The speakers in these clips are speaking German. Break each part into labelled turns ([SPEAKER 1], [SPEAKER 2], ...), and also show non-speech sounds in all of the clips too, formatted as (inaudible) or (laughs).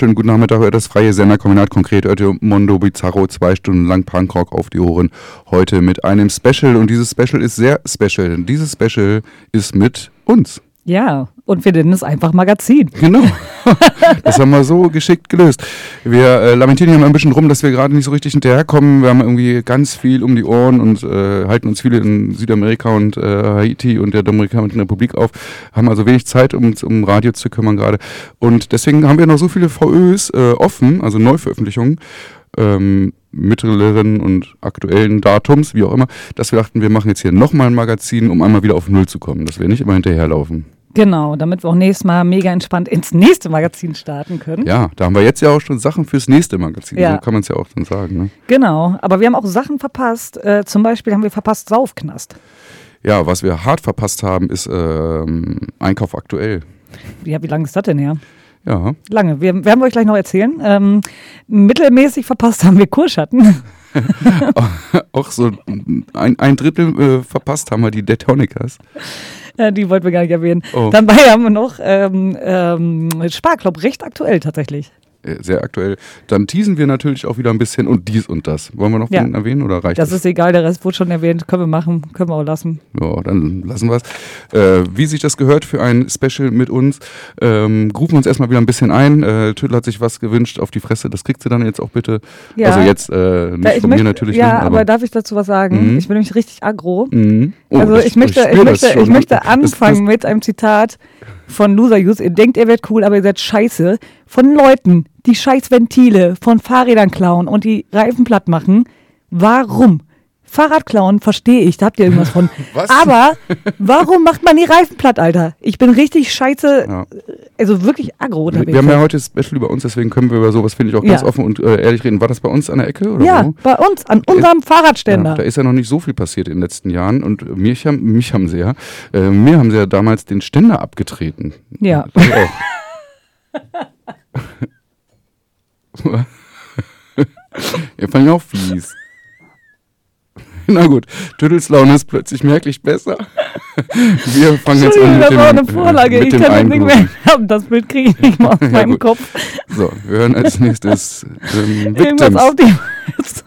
[SPEAKER 1] wunderschönen guten Nachmittag. Das freie Senderkombinat konkret. Ihr Mondo Bizarro zwei Stunden lang Punkrock auf die Ohren. Heute mit einem Special und dieses Special ist sehr special. Dieses Special ist mit uns.
[SPEAKER 2] Ja, und wir nennen es einfach Magazin.
[SPEAKER 1] Genau. (laughs) Das haben wir so geschickt gelöst. Wir äh, lamentieren hier mal ein bisschen rum, dass wir gerade nicht so richtig hinterherkommen. Wir haben irgendwie ganz viel um die Ohren und äh, halten uns viele in Südamerika und äh, Haiti und der Dominikanischen Republik auf. Haben also wenig Zeit, um uns um Radio zu kümmern gerade. Und deswegen haben wir noch so viele VÖs äh, offen, also Neuveröffentlichungen. Ähm, mittleren und aktuellen Datums, wie auch immer, dass wir dachten, wir machen jetzt hier nochmal ein Magazin, um einmal wieder auf Null zu kommen, dass wir nicht immer hinterherlaufen.
[SPEAKER 2] Genau, damit wir auch nächstes Mal mega entspannt ins nächste Magazin starten können.
[SPEAKER 1] Ja, da haben wir jetzt ja auch schon Sachen fürs nächste Magazin.
[SPEAKER 2] Ja.
[SPEAKER 1] So kann man es ja auch dann sagen. Ne?
[SPEAKER 2] Genau, aber wir haben auch Sachen verpasst. Äh, zum Beispiel haben wir verpasst Saufknast.
[SPEAKER 1] Ja, was wir hart verpasst haben, ist ähm, Einkauf aktuell.
[SPEAKER 2] Ja, wie lange ist das denn her?
[SPEAKER 1] Ja,
[SPEAKER 2] Lange. Wir werden wir euch gleich noch erzählen. Ähm, mittelmäßig verpasst haben wir Kurschatten. (laughs)
[SPEAKER 1] auch so ein, ein Drittel äh, verpasst haben wir die Detonicas.
[SPEAKER 2] Äh, Die wollten wir gar nicht erwähnen.
[SPEAKER 1] Oh.
[SPEAKER 2] Dabei haben wir noch ähm, ähm, Sparklub, recht aktuell tatsächlich.
[SPEAKER 1] Äh, Sehr aktuell. Dann teasen wir natürlich auch wieder ein bisschen und dies und das. Wollen wir noch
[SPEAKER 2] Ja.
[SPEAKER 1] erwähnen oder reicht
[SPEAKER 2] Das ist egal, der Rest wurde schon erwähnt. Können wir machen, können wir auch lassen.
[SPEAKER 1] Ja, dann lassen wir es. Äh, wie sich das gehört für ein Special mit uns, ähm, rufen wir uns erstmal wieder ein bisschen ein. Äh, Tüttel hat sich was gewünscht auf die Fresse, das kriegt sie dann jetzt auch bitte.
[SPEAKER 2] Ja.
[SPEAKER 1] Also jetzt äh, nicht
[SPEAKER 2] ich
[SPEAKER 1] von
[SPEAKER 2] möchte,
[SPEAKER 1] mir natürlich.
[SPEAKER 2] ja,
[SPEAKER 1] ne,
[SPEAKER 2] aber, darf ich dazu was sagen?
[SPEAKER 1] Mhm.
[SPEAKER 2] Ich bin nämlich richtig aggro.
[SPEAKER 1] Mhm. Oh,
[SPEAKER 2] also
[SPEAKER 1] das-
[SPEAKER 2] ich möchte, ich
[SPEAKER 1] das
[SPEAKER 2] möchte, ich möchte
[SPEAKER 1] Das-
[SPEAKER 2] anfangen mit einem Zitat von Loser Youth. Ihr denkt, ihr werdet cool, aber ihr seid scheiße. Von Leuten, die scheiß Ventile von Fahrrädern klauen und die Reifen platt machen. Warum? Fahrrad klauen verstehe ich, da habt ihr irgendwas von. (laughs)
[SPEAKER 1] Was?
[SPEAKER 2] Aber warum macht man die Reifen platt, Alter? Ich bin richtig scheiße,
[SPEAKER 1] Ja.
[SPEAKER 2] also wirklich aggro
[SPEAKER 1] Wir, wir haben ja heute Special über uns, deswegen können wir über sowas, finde ich, auch ganz
[SPEAKER 2] Ja.
[SPEAKER 1] offen und äh, ehrlich reden. War das bei uns an der Ecke? Oder
[SPEAKER 2] ja,
[SPEAKER 1] wo?
[SPEAKER 2] bei uns, an unserem Fahrradständer.
[SPEAKER 1] Ja, da ist ja noch nicht so viel passiert in den letzten Jahren und mich haben, mich haben sie ja, äh, mir haben sie ja damals den Ständer abgetreten.
[SPEAKER 2] Ja. (laughs)
[SPEAKER 1] Das (laughs) ja, fand ich auch fies. (laughs) Na gut, Tüttels Laune ist plötzlich merklich besser. (laughs) Wir fangen jetzt an mit
[SPEAKER 2] das
[SPEAKER 1] dem,
[SPEAKER 2] war eine
[SPEAKER 1] äh,
[SPEAKER 2] Vorlage.
[SPEAKER 1] mit
[SPEAKER 2] Ich kann das nicht mehr haben. Das Bild kriege ich nicht mehr aus (laughs)
[SPEAKER 1] Ja,
[SPEAKER 2] meinem
[SPEAKER 1] gut.
[SPEAKER 2] Kopf.
[SPEAKER 1] So, wir hören als nächstes ähm,
[SPEAKER 2] Irgendwas
[SPEAKER 1] Victims.
[SPEAKER 2] auf dem.
[SPEAKER 3] Victims.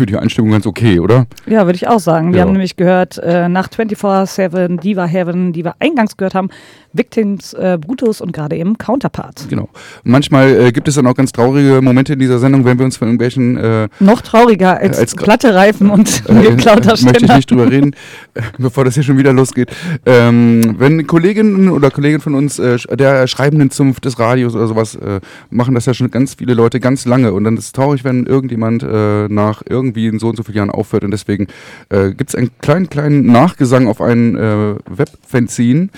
[SPEAKER 1] Für die Einstimmung ganz okay, oder?
[SPEAKER 2] Ja, würde ich auch sagen. Wir
[SPEAKER 1] Ja.
[SPEAKER 2] haben nämlich gehört, äh, nach 24-7, Diva Heaven, die wir eingangs gehört haben, Victims, äh, Brutus und gerade eben Counterpart.
[SPEAKER 1] Genau. Manchmal äh, gibt es dann auch ganz traurige Momente in dieser Sendung, wenn wir uns von irgendwelchen äh,
[SPEAKER 2] Noch trauriger als,
[SPEAKER 1] Als-
[SPEAKER 2] platte Reifen und
[SPEAKER 1] äh, (laughs)
[SPEAKER 2] geklauter
[SPEAKER 1] möchte ich
[SPEAKER 2] Ständer.
[SPEAKER 1] nicht drüber reden, (laughs) bevor das hier schon wieder losgeht. Ähm, wenn Kolleginnen oder Kollegen von uns, äh, der schreibenden Zunft des Radios oder sowas, äh, machen das ja schon ganz viele Leute ganz lange und dann ist es traurig, wenn irgendjemand äh, nach irgendwie in so und so vielen Jahren aufhört und deswegen gibt es einen kleinen, kleinen Nachgesang auf ein äh, Webfanzine,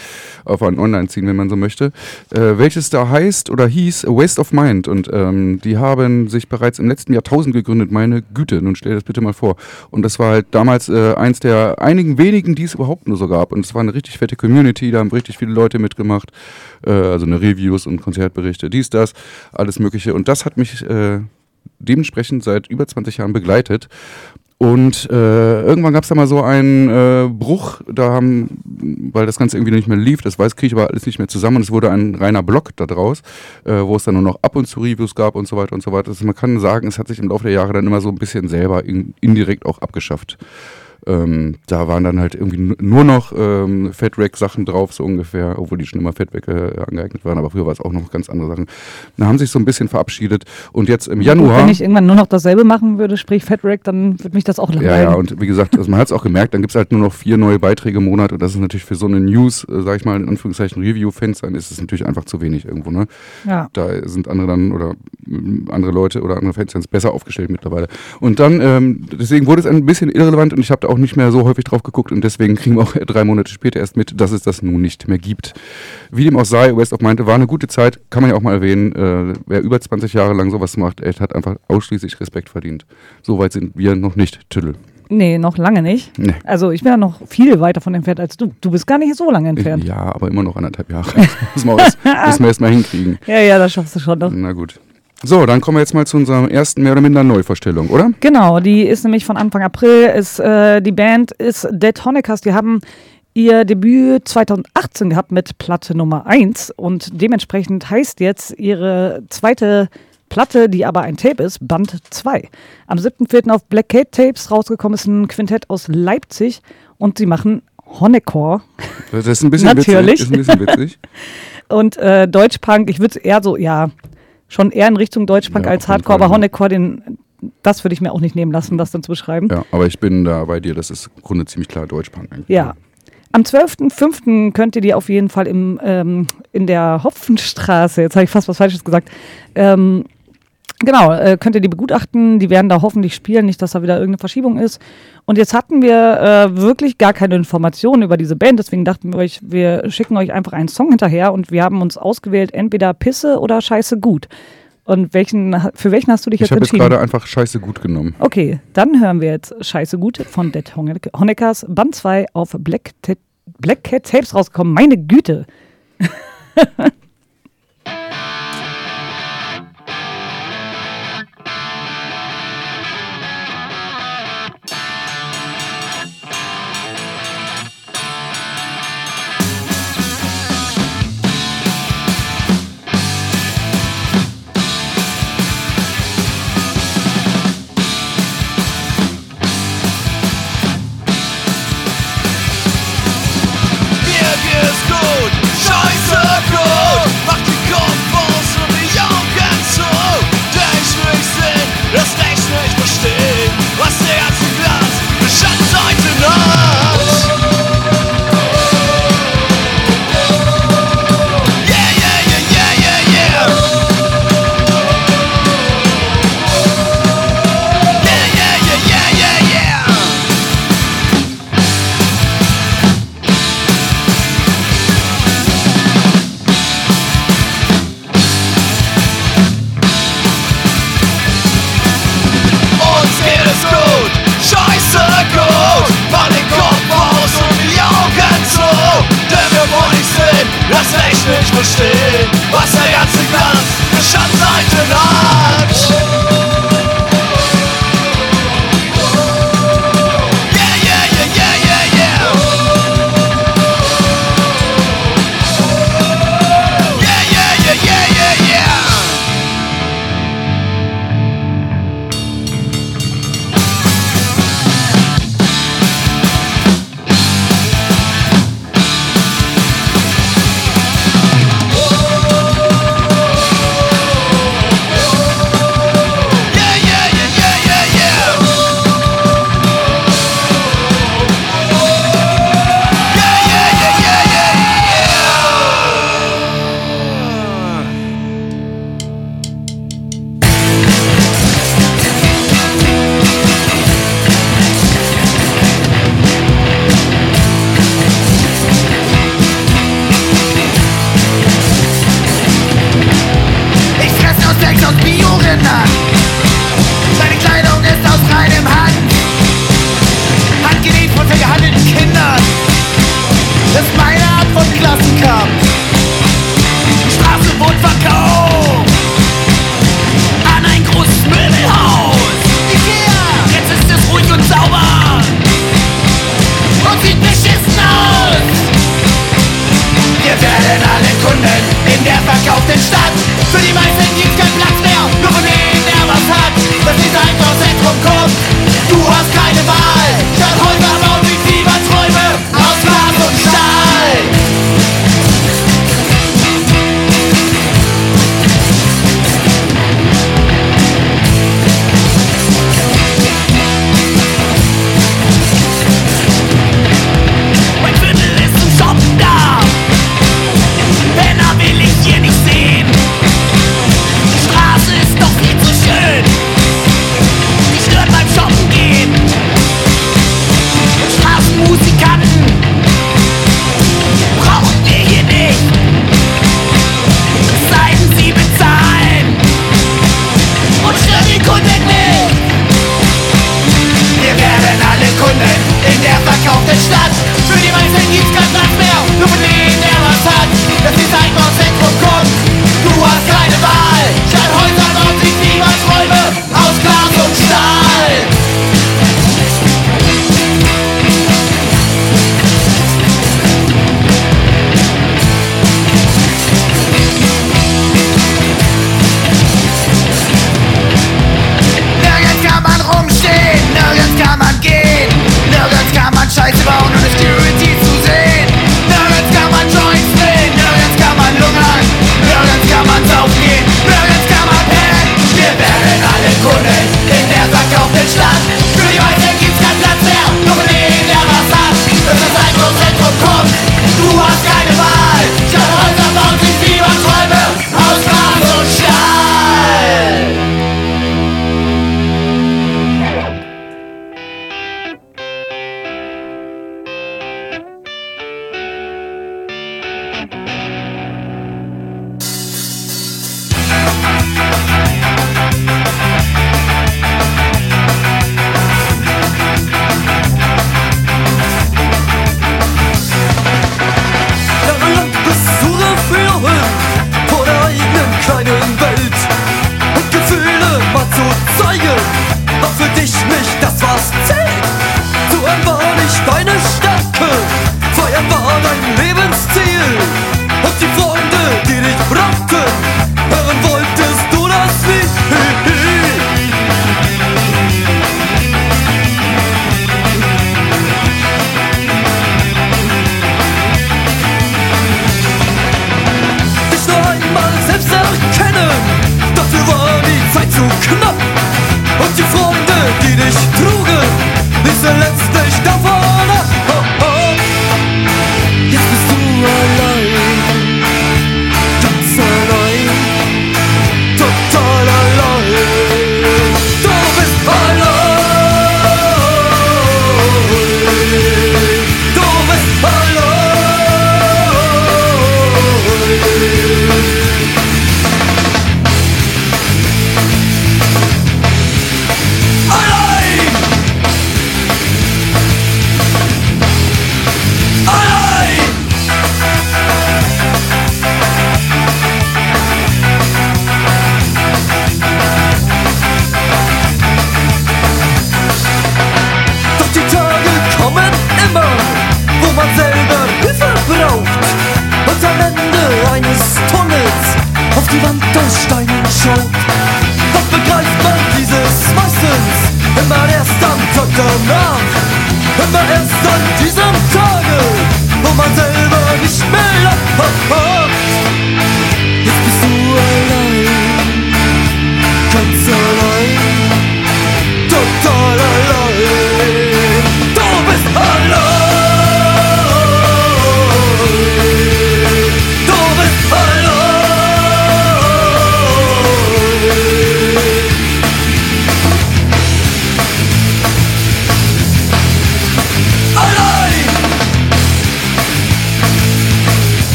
[SPEAKER 1] auf ein Online-Ziehen, wenn man so möchte, äh, welches da heißt oder hieß A Waste of Mind. Und ähm, die haben sich bereits im letzten Jahrtausend gegründet, meine Güte, nun stell dir das bitte mal vor. Und das war halt damals äh, eins der einigen wenigen, die es überhaupt nur so gab. Und es war eine richtig fette Community, da haben richtig viele Leute mitgemacht, äh, also eine Reviews und Konzertberichte, dies, das, alles mögliche. Und das hat mich äh, dementsprechend seit über 20 Jahren begleitet. Und äh, irgendwann gab es da mal so einen äh, Bruch, da haben, weil das Ganze irgendwie nicht mehr lief, das weiß, kriege ich aber alles nicht mehr zusammen und es wurde ein reiner Blog da draus, äh, wo es dann nur noch ab und zu Reviews gab und so weiter und so weiter. Also man kann sagen, es hat sich im Laufe der Jahre dann immer so ein bisschen selber in, indirekt auch abgeschafft. Ähm, da waren dann halt irgendwie nu- nur noch ähm, Fatrack-Sachen drauf, so ungefähr, obwohl die schon immer Fatrack äh, angeeignet waren, aber früher war es auch noch ganz andere Sachen. Da haben sich so ein bisschen verabschiedet und jetzt im Januar.
[SPEAKER 2] Wenn ich irgendwann nur noch dasselbe machen würde, sprich Fat Rack, dann würde mich das auch
[SPEAKER 1] Ja,
[SPEAKER 2] langweilen.
[SPEAKER 1] ja, und wie gesagt, also man hat es auch gemerkt, dann gibt es halt nur noch vier neue Beiträge im Monat und das ist natürlich für so eine News, äh, sag ich mal, in Anführungszeichen Review-Fans, dann ist es natürlich einfach zu wenig irgendwo, ne?
[SPEAKER 2] ja.
[SPEAKER 1] Da sind andere dann oder andere Leute oder andere Fans besser aufgestellt mittlerweile. Und dann, ähm, deswegen wurde es ein bisschen irrelevant und ich habe da auch nicht mehr so häufig drauf geguckt und deswegen kriegen wir auch (laughs) drei Monate später erst mit, dass es das nun nicht mehr gibt. Wie dem auch sei, West of meinte, war eine gute Zeit, kann man ja auch mal erwähnen. Äh, wer über 20 Jahre lang sowas macht, echt, hat einfach ausschließlich Respekt verdient. So weit sind wir noch nicht, Tüdel.
[SPEAKER 2] Nee, noch lange nicht.
[SPEAKER 1] Nee.
[SPEAKER 2] Also ich bin ja noch viel weiter von entfernt als du. Du bist gar nicht so lange entfernt.
[SPEAKER 1] Ja, aber immer noch anderthalb Jahre. (laughs) Das müssen wir erst, müssen wir erst mal hinkriegen.
[SPEAKER 2] Ja, ja, das schaffst du schon noch.
[SPEAKER 1] Na gut. So, dann kommen wir jetzt mal zu unserer ersten mehr oder minder Neuvorstellung, oder?
[SPEAKER 2] Genau, die ist nämlich von Anfang April. Ist, äh, die Band ist Dead Honeckers. Die haben ihr Debüt 2018 gehabt mit Platte Nummer 1 und dementsprechend heißt jetzt ihre zweite Platte, die aber ein Tape ist, Band 2. Am 7.4. auf Black Cat Tapes rausgekommen ist ein Quintett aus Leipzig und sie machen Honecore
[SPEAKER 1] Das ist ein bisschen
[SPEAKER 2] Natürlich.
[SPEAKER 1] witzig. Ist ein bisschen witzig. (laughs)
[SPEAKER 2] und äh, Deutschpunk. Ich würde eher so, ja, schon eher in Richtung Deutschpunk
[SPEAKER 1] Ja,
[SPEAKER 2] als Hardcore,
[SPEAKER 1] Fall,
[SPEAKER 2] aber
[SPEAKER 1] ja.
[SPEAKER 2] Honecore, den, das würde ich mir auch nicht nehmen lassen, das dann zu beschreiben.
[SPEAKER 1] Ja, aber ich bin da bei dir, das ist im Grunde ziemlich klar Deutschpunk. eigentlich.
[SPEAKER 2] Ja. Am 12.05. könnt ihr die auf jeden Fall im, ähm, in der Hopfenstraße, jetzt habe ich fast was Falsches gesagt, ähm, genau, äh, könnt ihr die begutachten. Die werden da hoffentlich spielen, nicht, dass da wieder irgendeine Verschiebung ist. Und jetzt hatten wir äh, wirklich gar keine Informationen über diese Band, deswegen dachten wir euch, wir schicken euch einfach einen Song hinterher und wir haben uns ausgewählt, entweder Pisse oder Scheiße gut. Und welchen, für welchen hast du dich
[SPEAKER 1] Ich
[SPEAKER 2] jetzt
[SPEAKER 1] habe jetzt
[SPEAKER 2] entschieden?
[SPEAKER 1] gerade einfach scheiße gut genommen.
[SPEAKER 2] Okay, dann hören wir jetzt Scheiße gut von Dead Honeck- Honeckers Band 2 auf Black, Black Cat Tapes rausgekommen. Meine Güte. (laughs)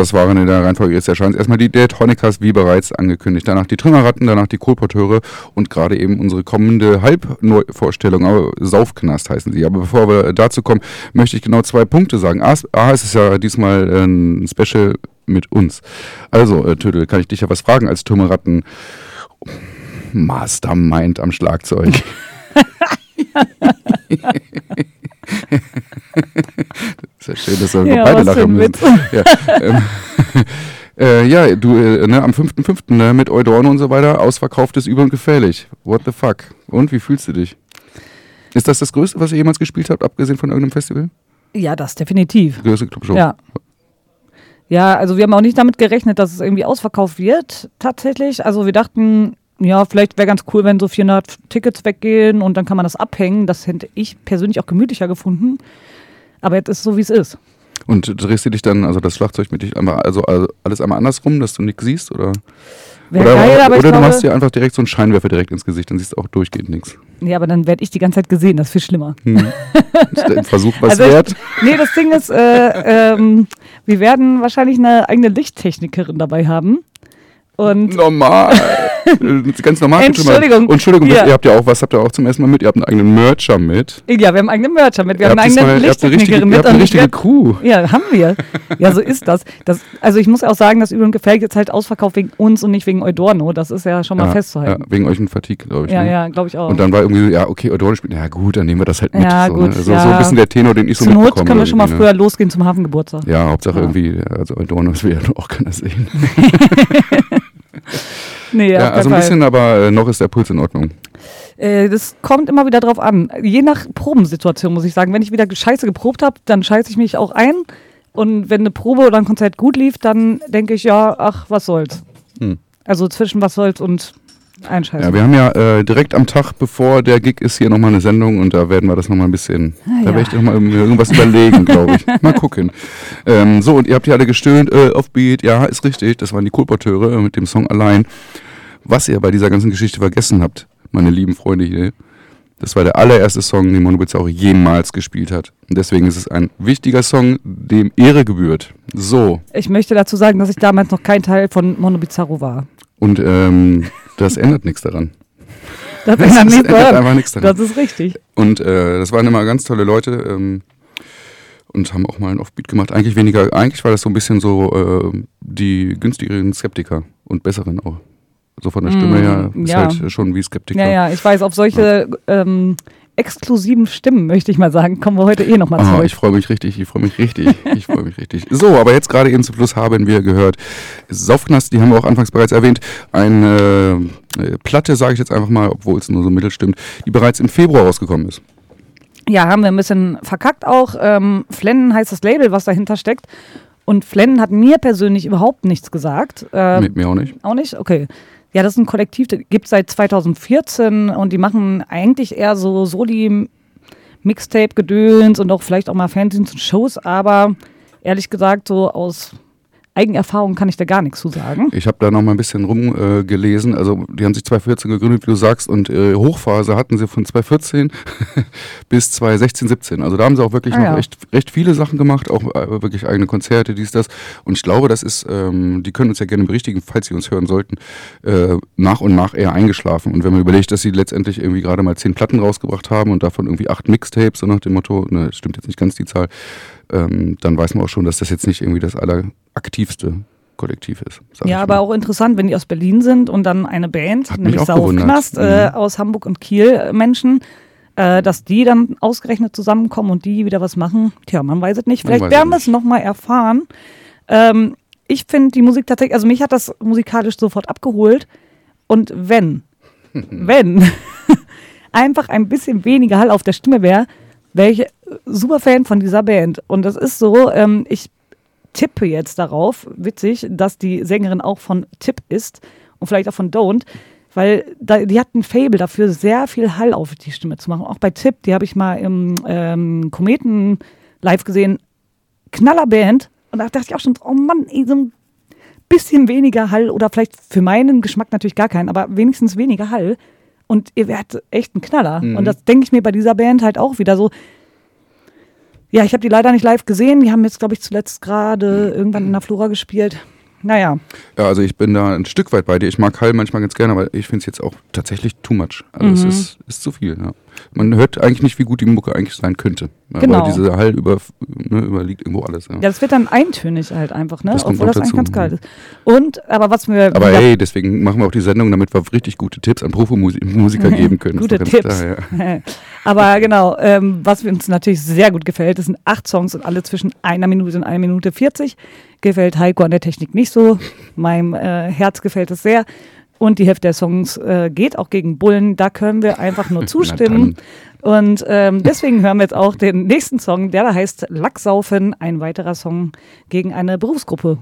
[SPEAKER 3] das
[SPEAKER 1] waren in der Reihenfolge jetzt Erscheins. Erstmal die Dead Honeckers, wie bereits angekündigt. Danach die Trümmerratten, danach die Kolporteure und gerade eben unsere kommende Halbneuvorstellung, aber Saufknast heißen sie. Aber bevor wir dazu kommen, möchte ich genau zwei Punkte sagen. A, A es ist ja diesmal ein Special mit uns. Also, äh, Tödel, kann ich dich ja was fragen als Trümmerratten Mastermind am Schlagzeug. (laughs) (laughs) (laughs) ist ja schön, dass wir
[SPEAKER 2] Ja,
[SPEAKER 1] beide lachen müssen. Ja, ähm, (laughs) äh, ja du, äh, ne, am 5.5. Ne, mit Eudorno und so weiter, ausverkauft ist über und gefährlich. What the fuck? Und, wie fühlst du dich? Ist das das Größte, was ihr jemals gespielt habt, abgesehen von irgendeinem Festival?
[SPEAKER 2] Ja, das definitiv.
[SPEAKER 1] Größte Clubshow?
[SPEAKER 2] Ja. Ja, also wir haben auch nicht damit gerechnet, dass es irgendwie ausverkauft wird, tatsächlich. Also wir dachten, ja, vielleicht wäre ganz cool, wenn so 400 Tickets weggehen und dann kann man das abhängen. Das hätte ich persönlich auch gemütlicher gefunden. Aber jetzt ist so, wie es ist.
[SPEAKER 1] Und drehst du dich dann, also das Schlagzeug mit dich einmal, also, also alles einmal andersrum, dass du nichts siehst? Oder,
[SPEAKER 2] Wäre
[SPEAKER 1] oder,
[SPEAKER 2] geil, aber
[SPEAKER 1] oder
[SPEAKER 2] ich
[SPEAKER 1] du machst dir einfach direkt so einen Scheinwerfer direkt ins Gesicht, dann siehst du auch durchgehend nichts.
[SPEAKER 2] ja, aber dann werde ich die ganze Zeit gesehen. Das ist viel schlimmer.
[SPEAKER 1] Hm. Versuch was (laughs)
[SPEAKER 2] Also ich-
[SPEAKER 1] wert?
[SPEAKER 2] Nee, das Ding ist, äh, ähm, wir werden wahrscheinlich eine eigene Lichttechnikerin dabei haben. Und
[SPEAKER 1] Normal. (laughs) Ganz normal.
[SPEAKER 2] Entschuldigung.
[SPEAKER 1] Und Entschuldigung,
[SPEAKER 2] Ja.
[SPEAKER 1] ihr habt ja auch, was habt ihr auch zum ersten Mal mit? Ihr habt einen eigenen Mercher mit.
[SPEAKER 2] ja, wir haben eigene Mercher mit. Wir
[SPEAKER 1] ihr
[SPEAKER 2] haben
[SPEAKER 1] habt
[SPEAKER 2] eine eigene
[SPEAKER 1] diesmal- ihr habt eine richtige,
[SPEAKER 2] Lichttechnikerin mit.
[SPEAKER 1] Crew.
[SPEAKER 2] Ja, haben wir. Ja, so ist das. das. Also ich muss auch sagen, das Übel und Gefällt jetzt halt ausverkauft wegen uns und nicht wegen Eudorno. Das ist ja schon mal
[SPEAKER 1] Ja,
[SPEAKER 2] festzuhalten.
[SPEAKER 1] ja, wegen euch ein Fatigue, glaube ich.
[SPEAKER 2] Ja,
[SPEAKER 1] ne?
[SPEAKER 2] ja, glaube ich auch.
[SPEAKER 1] Und dann war irgendwie so, ja, okay, Eudorno spielt, ja gut, dann nehmen wir das halt mit.
[SPEAKER 2] Ja,
[SPEAKER 1] so,
[SPEAKER 2] gut,
[SPEAKER 1] ne? so,
[SPEAKER 2] ja.
[SPEAKER 1] so ein bisschen der Tenor, den ich so
[SPEAKER 2] Zur Not
[SPEAKER 1] mitbekomme.
[SPEAKER 2] können wir schon mal
[SPEAKER 1] irgendwie,
[SPEAKER 2] früher losgehen zum Hafengeburtstag.
[SPEAKER 1] Ne? Ja, Hauptsache irgendwie, also Eudorno, das will ja auch keiner sehen. (laughs)
[SPEAKER 2] Nee,
[SPEAKER 1] Ja, also ein bisschen, aber äh, noch ist der Puls in Ordnung.
[SPEAKER 2] Äh, das kommt immer wieder drauf an. Je nach Probensituation muss ich sagen. Wenn ich wieder scheiße geprobt habe, dann scheiße ich mich auch ein. Und wenn eine Probe oder ein Konzert gut lief, dann denke ich, ja, ach, was soll's.
[SPEAKER 1] Hm.
[SPEAKER 2] Also zwischen was soll's und einscheißen.
[SPEAKER 1] Ja, wir haben ja äh, direkt am Tag, bevor der Gig ist, hier nochmal eine Sendung und da werden wir das nochmal ein bisschen,
[SPEAKER 2] Ah,
[SPEAKER 1] da werde ich noch mal irgendwas überlegen, glaube ich. Mal gucken. Ähm, so, und ihr habt ja alle gestöhnt, äh, Offbeat, ja, ist richtig, das waren die Kolporteure äh, mit dem Song Allein. Was ihr bei dieser ganzen Geschichte vergessen habt, meine lieben Freunde hier, das war der allererste Song, den Monobitz auch jemals gespielt hat. Und deswegen ist es ein wichtiger Song, dem Ehre gebührt. So,
[SPEAKER 2] ich möchte dazu sagen, dass ich damals noch kein Teil von Mono Bizarro war.
[SPEAKER 1] Und ähm, das ändert nichts daran.
[SPEAKER 2] Das
[SPEAKER 1] Das
[SPEAKER 2] ändert (laughs) nichts
[SPEAKER 1] ändert
[SPEAKER 2] daran.
[SPEAKER 1] einfach nichts daran.
[SPEAKER 2] Das ist richtig.
[SPEAKER 1] Und äh, das waren immer ganz tolle Leute ähm, und haben auch mal einen Offbeat gemacht. Eigentlich weniger, eigentlich war das so ein bisschen so äh, die günstigeren Skeptiker und besseren auch. So von der Stimme
[SPEAKER 2] Mm,
[SPEAKER 1] her ist
[SPEAKER 2] ja.
[SPEAKER 1] halt schon wie Skeptiker.
[SPEAKER 2] Ja, ja, ich weiß, auf solche ähm, exklusiven Stimmen, möchte ich mal sagen, kommen wir heute eh nochmal
[SPEAKER 1] Ah,
[SPEAKER 2] zurück.
[SPEAKER 1] ich freue mich richtig, ich freue mich richtig, ich freue mich richtig. So, aber jetzt gerade eben zum Schluss haben wir gehört, Saufknast, die haben wir auch anfangs bereits erwähnt, eine äh, Platte, sage ich jetzt einfach mal, obwohl es nur so mittel stimmt, die bereits im Februar rausgekommen ist.
[SPEAKER 2] Ja, haben wir ein bisschen verkackt auch. Ähm, Flennen heißt das Label, was dahinter steckt. Und Flennen hat mir persönlich überhaupt nichts gesagt. Ähm,
[SPEAKER 1] Mit mir auch nicht.
[SPEAKER 2] Auch nicht? Okay. Ja, das ist ein Kollektiv, das gibt es seit 2014 und die machen eigentlich eher so Soli Mixtape-Gedöns und auch vielleicht auch mal Fanzines und Shows, aber ehrlich gesagt, so aus Eigenerfahrung kann ich da gar nichts zu sagen.
[SPEAKER 1] Ich habe da noch mal ein bisschen rumgelesen. Äh, also die haben sich 2014 gegründet, wie du sagst, und äh, Hochphase hatten sie von 2014 (laughs) bis 2016, 17. Also da haben sie auch wirklich
[SPEAKER 2] Ah,
[SPEAKER 1] noch
[SPEAKER 2] ja.
[SPEAKER 1] recht, recht viele Sachen gemacht, auch äh, wirklich eigene Konzerte, dies, das. Und ich glaube, das ist, ähm, die können uns ja gerne berichtigen, falls sie uns hören sollten, äh, nach und nach eher eingeschlafen. Und wenn man überlegt, dass sie letztendlich irgendwie gerade mal zehn Platten rausgebracht haben und davon irgendwie acht Mixtapes, so nach dem Motto, ne, das stimmt jetzt nicht ganz die Zahl, ähm, dann weiß man auch schon, dass das jetzt nicht irgendwie das alleraktivste Kollektiv ist.
[SPEAKER 2] Ja, aber
[SPEAKER 1] mal.
[SPEAKER 2] auch interessant, wenn die aus Berlin sind und dann eine Band,
[SPEAKER 1] Hat
[SPEAKER 2] nämlich. Saufknast, äh,
[SPEAKER 1] Mhm.
[SPEAKER 2] aus Hamburg und Kiel äh, Menschen, äh, dass die dann ausgerechnet zusammenkommen und die wieder was machen. Tja, man weiß es nicht. Vielleicht werden wir es nochmal erfahren. Ähm, ich finde die Musik tatsächlich, also mich hat das musikalisch sofort abgeholt. Und wenn, (laughs) wenn (laughs) einfach ein bisschen weniger Hall auf der Stimme wäre, wäre ich super Fan von dieser Band. Und das ist so, ähm, ich tippe jetzt darauf, witzig, dass die Sängerin auch von Tipp ist und vielleicht auch von Don't, weil da, die hat ein Fable dafür, sehr viel Hall auf die Stimme zu machen. Auch bei Tipp, die habe ich mal im ähm, Kometen live gesehen, Knallerband. Und da dachte ich auch schon, oh Mann, ey, so ein bisschen weniger Hall oder vielleicht für meinen Geschmack natürlich gar keinen, aber wenigstens weniger Hall. Und ihr werdet echt ein Knaller.
[SPEAKER 1] Mhm.
[SPEAKER 2] Und das denke ich mir bei dieser Band halt auch wieder so. Ja, ich habe die leider nicht live gesehen. Die haben jetzt, glaube ich, zuletzt gerade irgendwann in der Flora gespielt. Naja,
[SPEAKER 1] Ja, also ich bin da ein Stück weit bei dir. Ich mag Hall manchmal ganz gerne, aber ich finde es jetzt auch tatsächlich too much. Also
[SPEAKER 2] Mhm.
[SPEAKER 1] es ist, ist zu viel. Ja. Man hört eigentlich nicht, wie gut die Mucke eigentlich sein könnte.
[SPEAKER 2] Genau.
[SPEAKER 1] Weil dieser Hall über, ne, überliegt irgendwo alles. Ja.
[SPEAKER 2] ja, das wird dann eintönig halt einfach, ne?
[SPEAKER 1] Das
[SPEAKER 2] Obwohl das eigentlich
[SPEAKER 1] dazu,
[SPEAKER 2] ganz geil
[SPEAKER 1] ja.
[SPEAKER 2] ist. Und, aber was mir.
[SPEAKER 1] Aber hey, deswegen machen wir auch die Sendung, damit wir richtig gute Tipps an Profimusiker geben können.
[SPEAKER 2] Gute
[SPEAKER 1] ganz
[SPEAKER 2] Tipps.
[SPEAKER 1] Klar, ja. (laughs)
[SPEAKER 2] Aber genau, ähm, was uns natürlich sehr gut gefällt, das sind acht Songs und alle zwischen einer Minute und einer Minute 40. Gefällt Heiko an der Technik nicht so. Meinem äh, Herz gefällt es sehr. Und die Hälfte der Songs äh, geht auch gegen Bullen. Da können wir einfach nur (laughs) zustimmen. Und ähm, deswegen hören wir jetzt auch den nächsten Song, der da heißt Lacksaufen, ein weiterer Song gegen eine Berufsgruppe.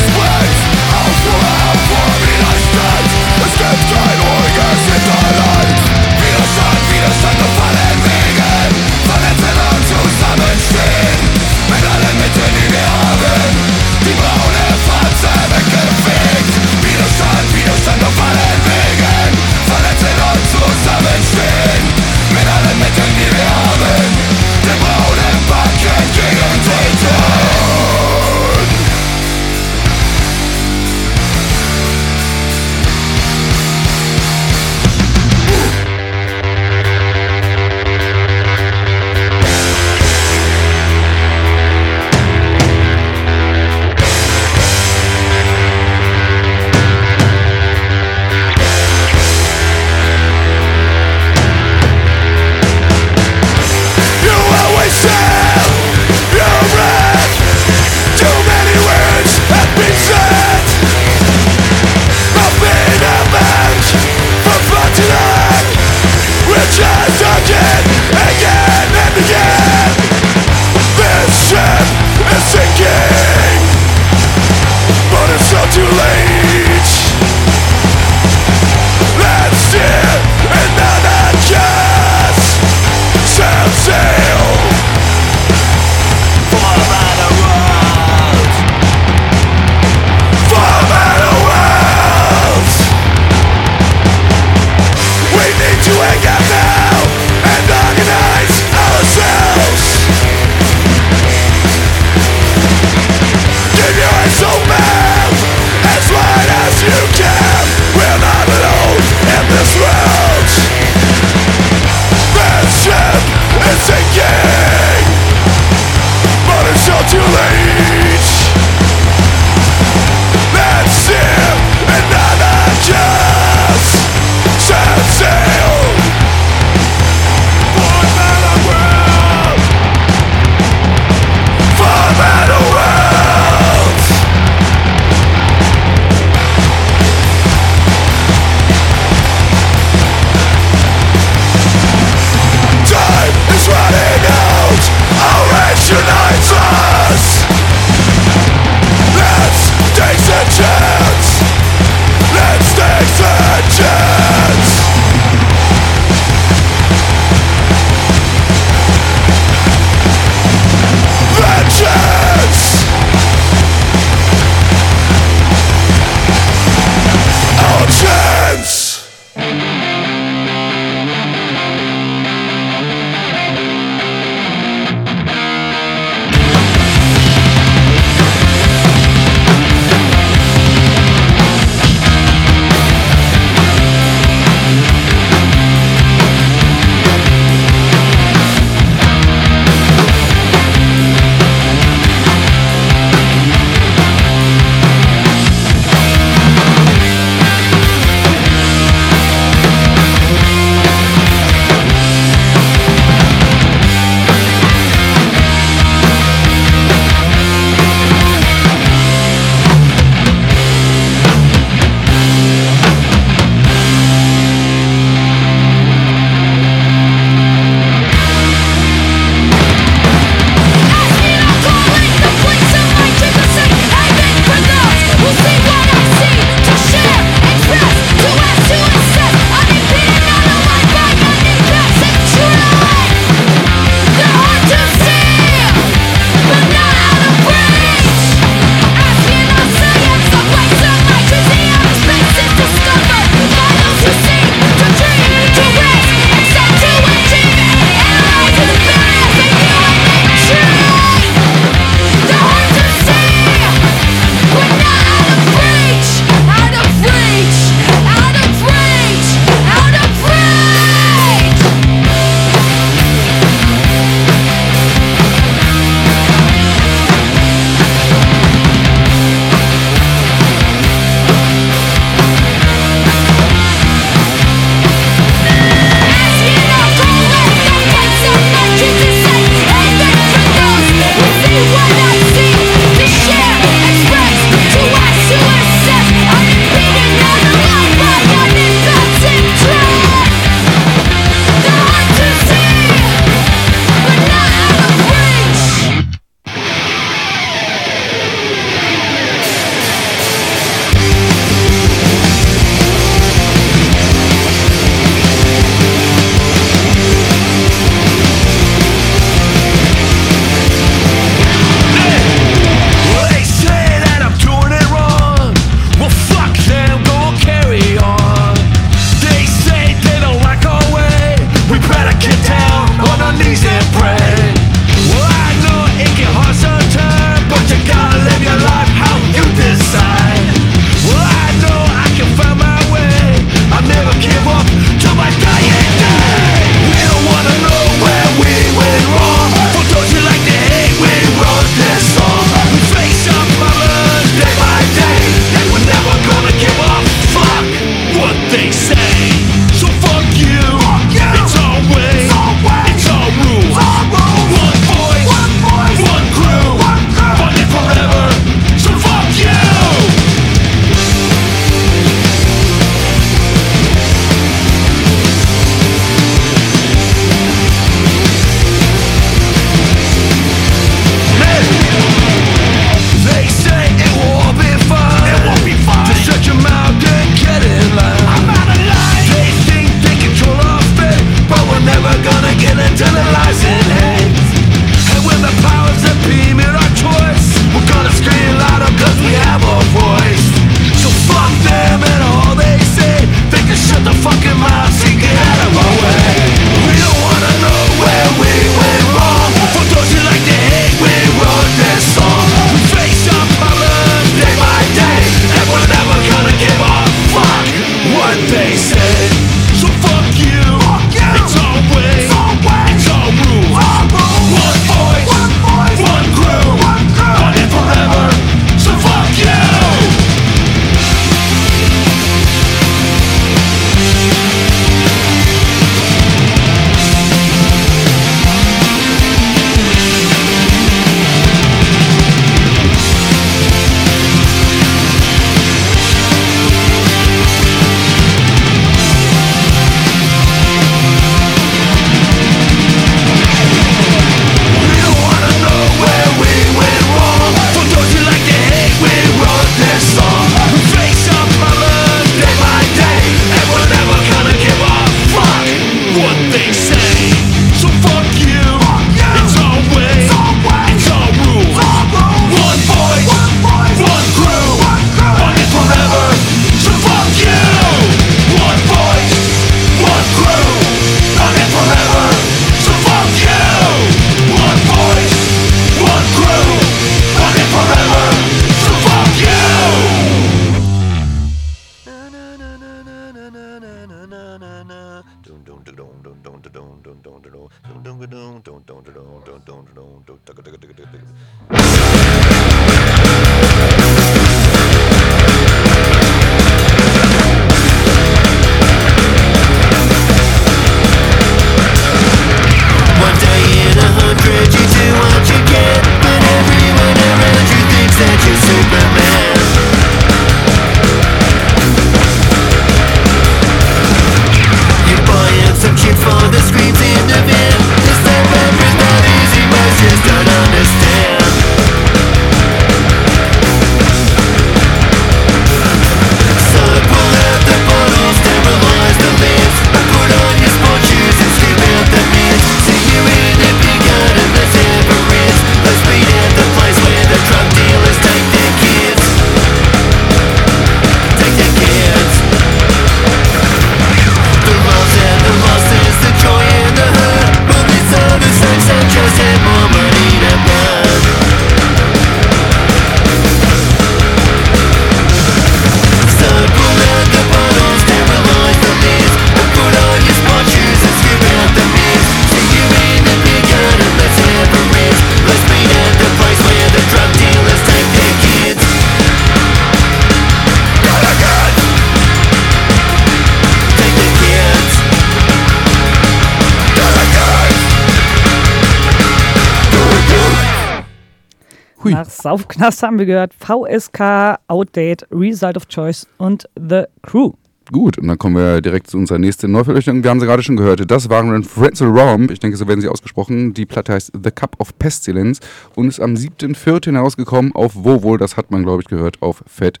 [SPEAKER 2] Saufknast haben wir gehört VSK, Outdate, Result of Choice und The Crew.
[SPEAKER 1] Gut, und dann kommen wir direkt zu unserer nächsten Neuveröffentlichung. Wir haben sie gerade schon gehört. Das waren Frenzel Romp. Ich denke, so werden sie ausgesprochen. Die Platte heißt The Cup of Pestilence und ist am 7.4. herausgekommen auf wo wohl, das hat man, glaube ich, gehört, auf Fat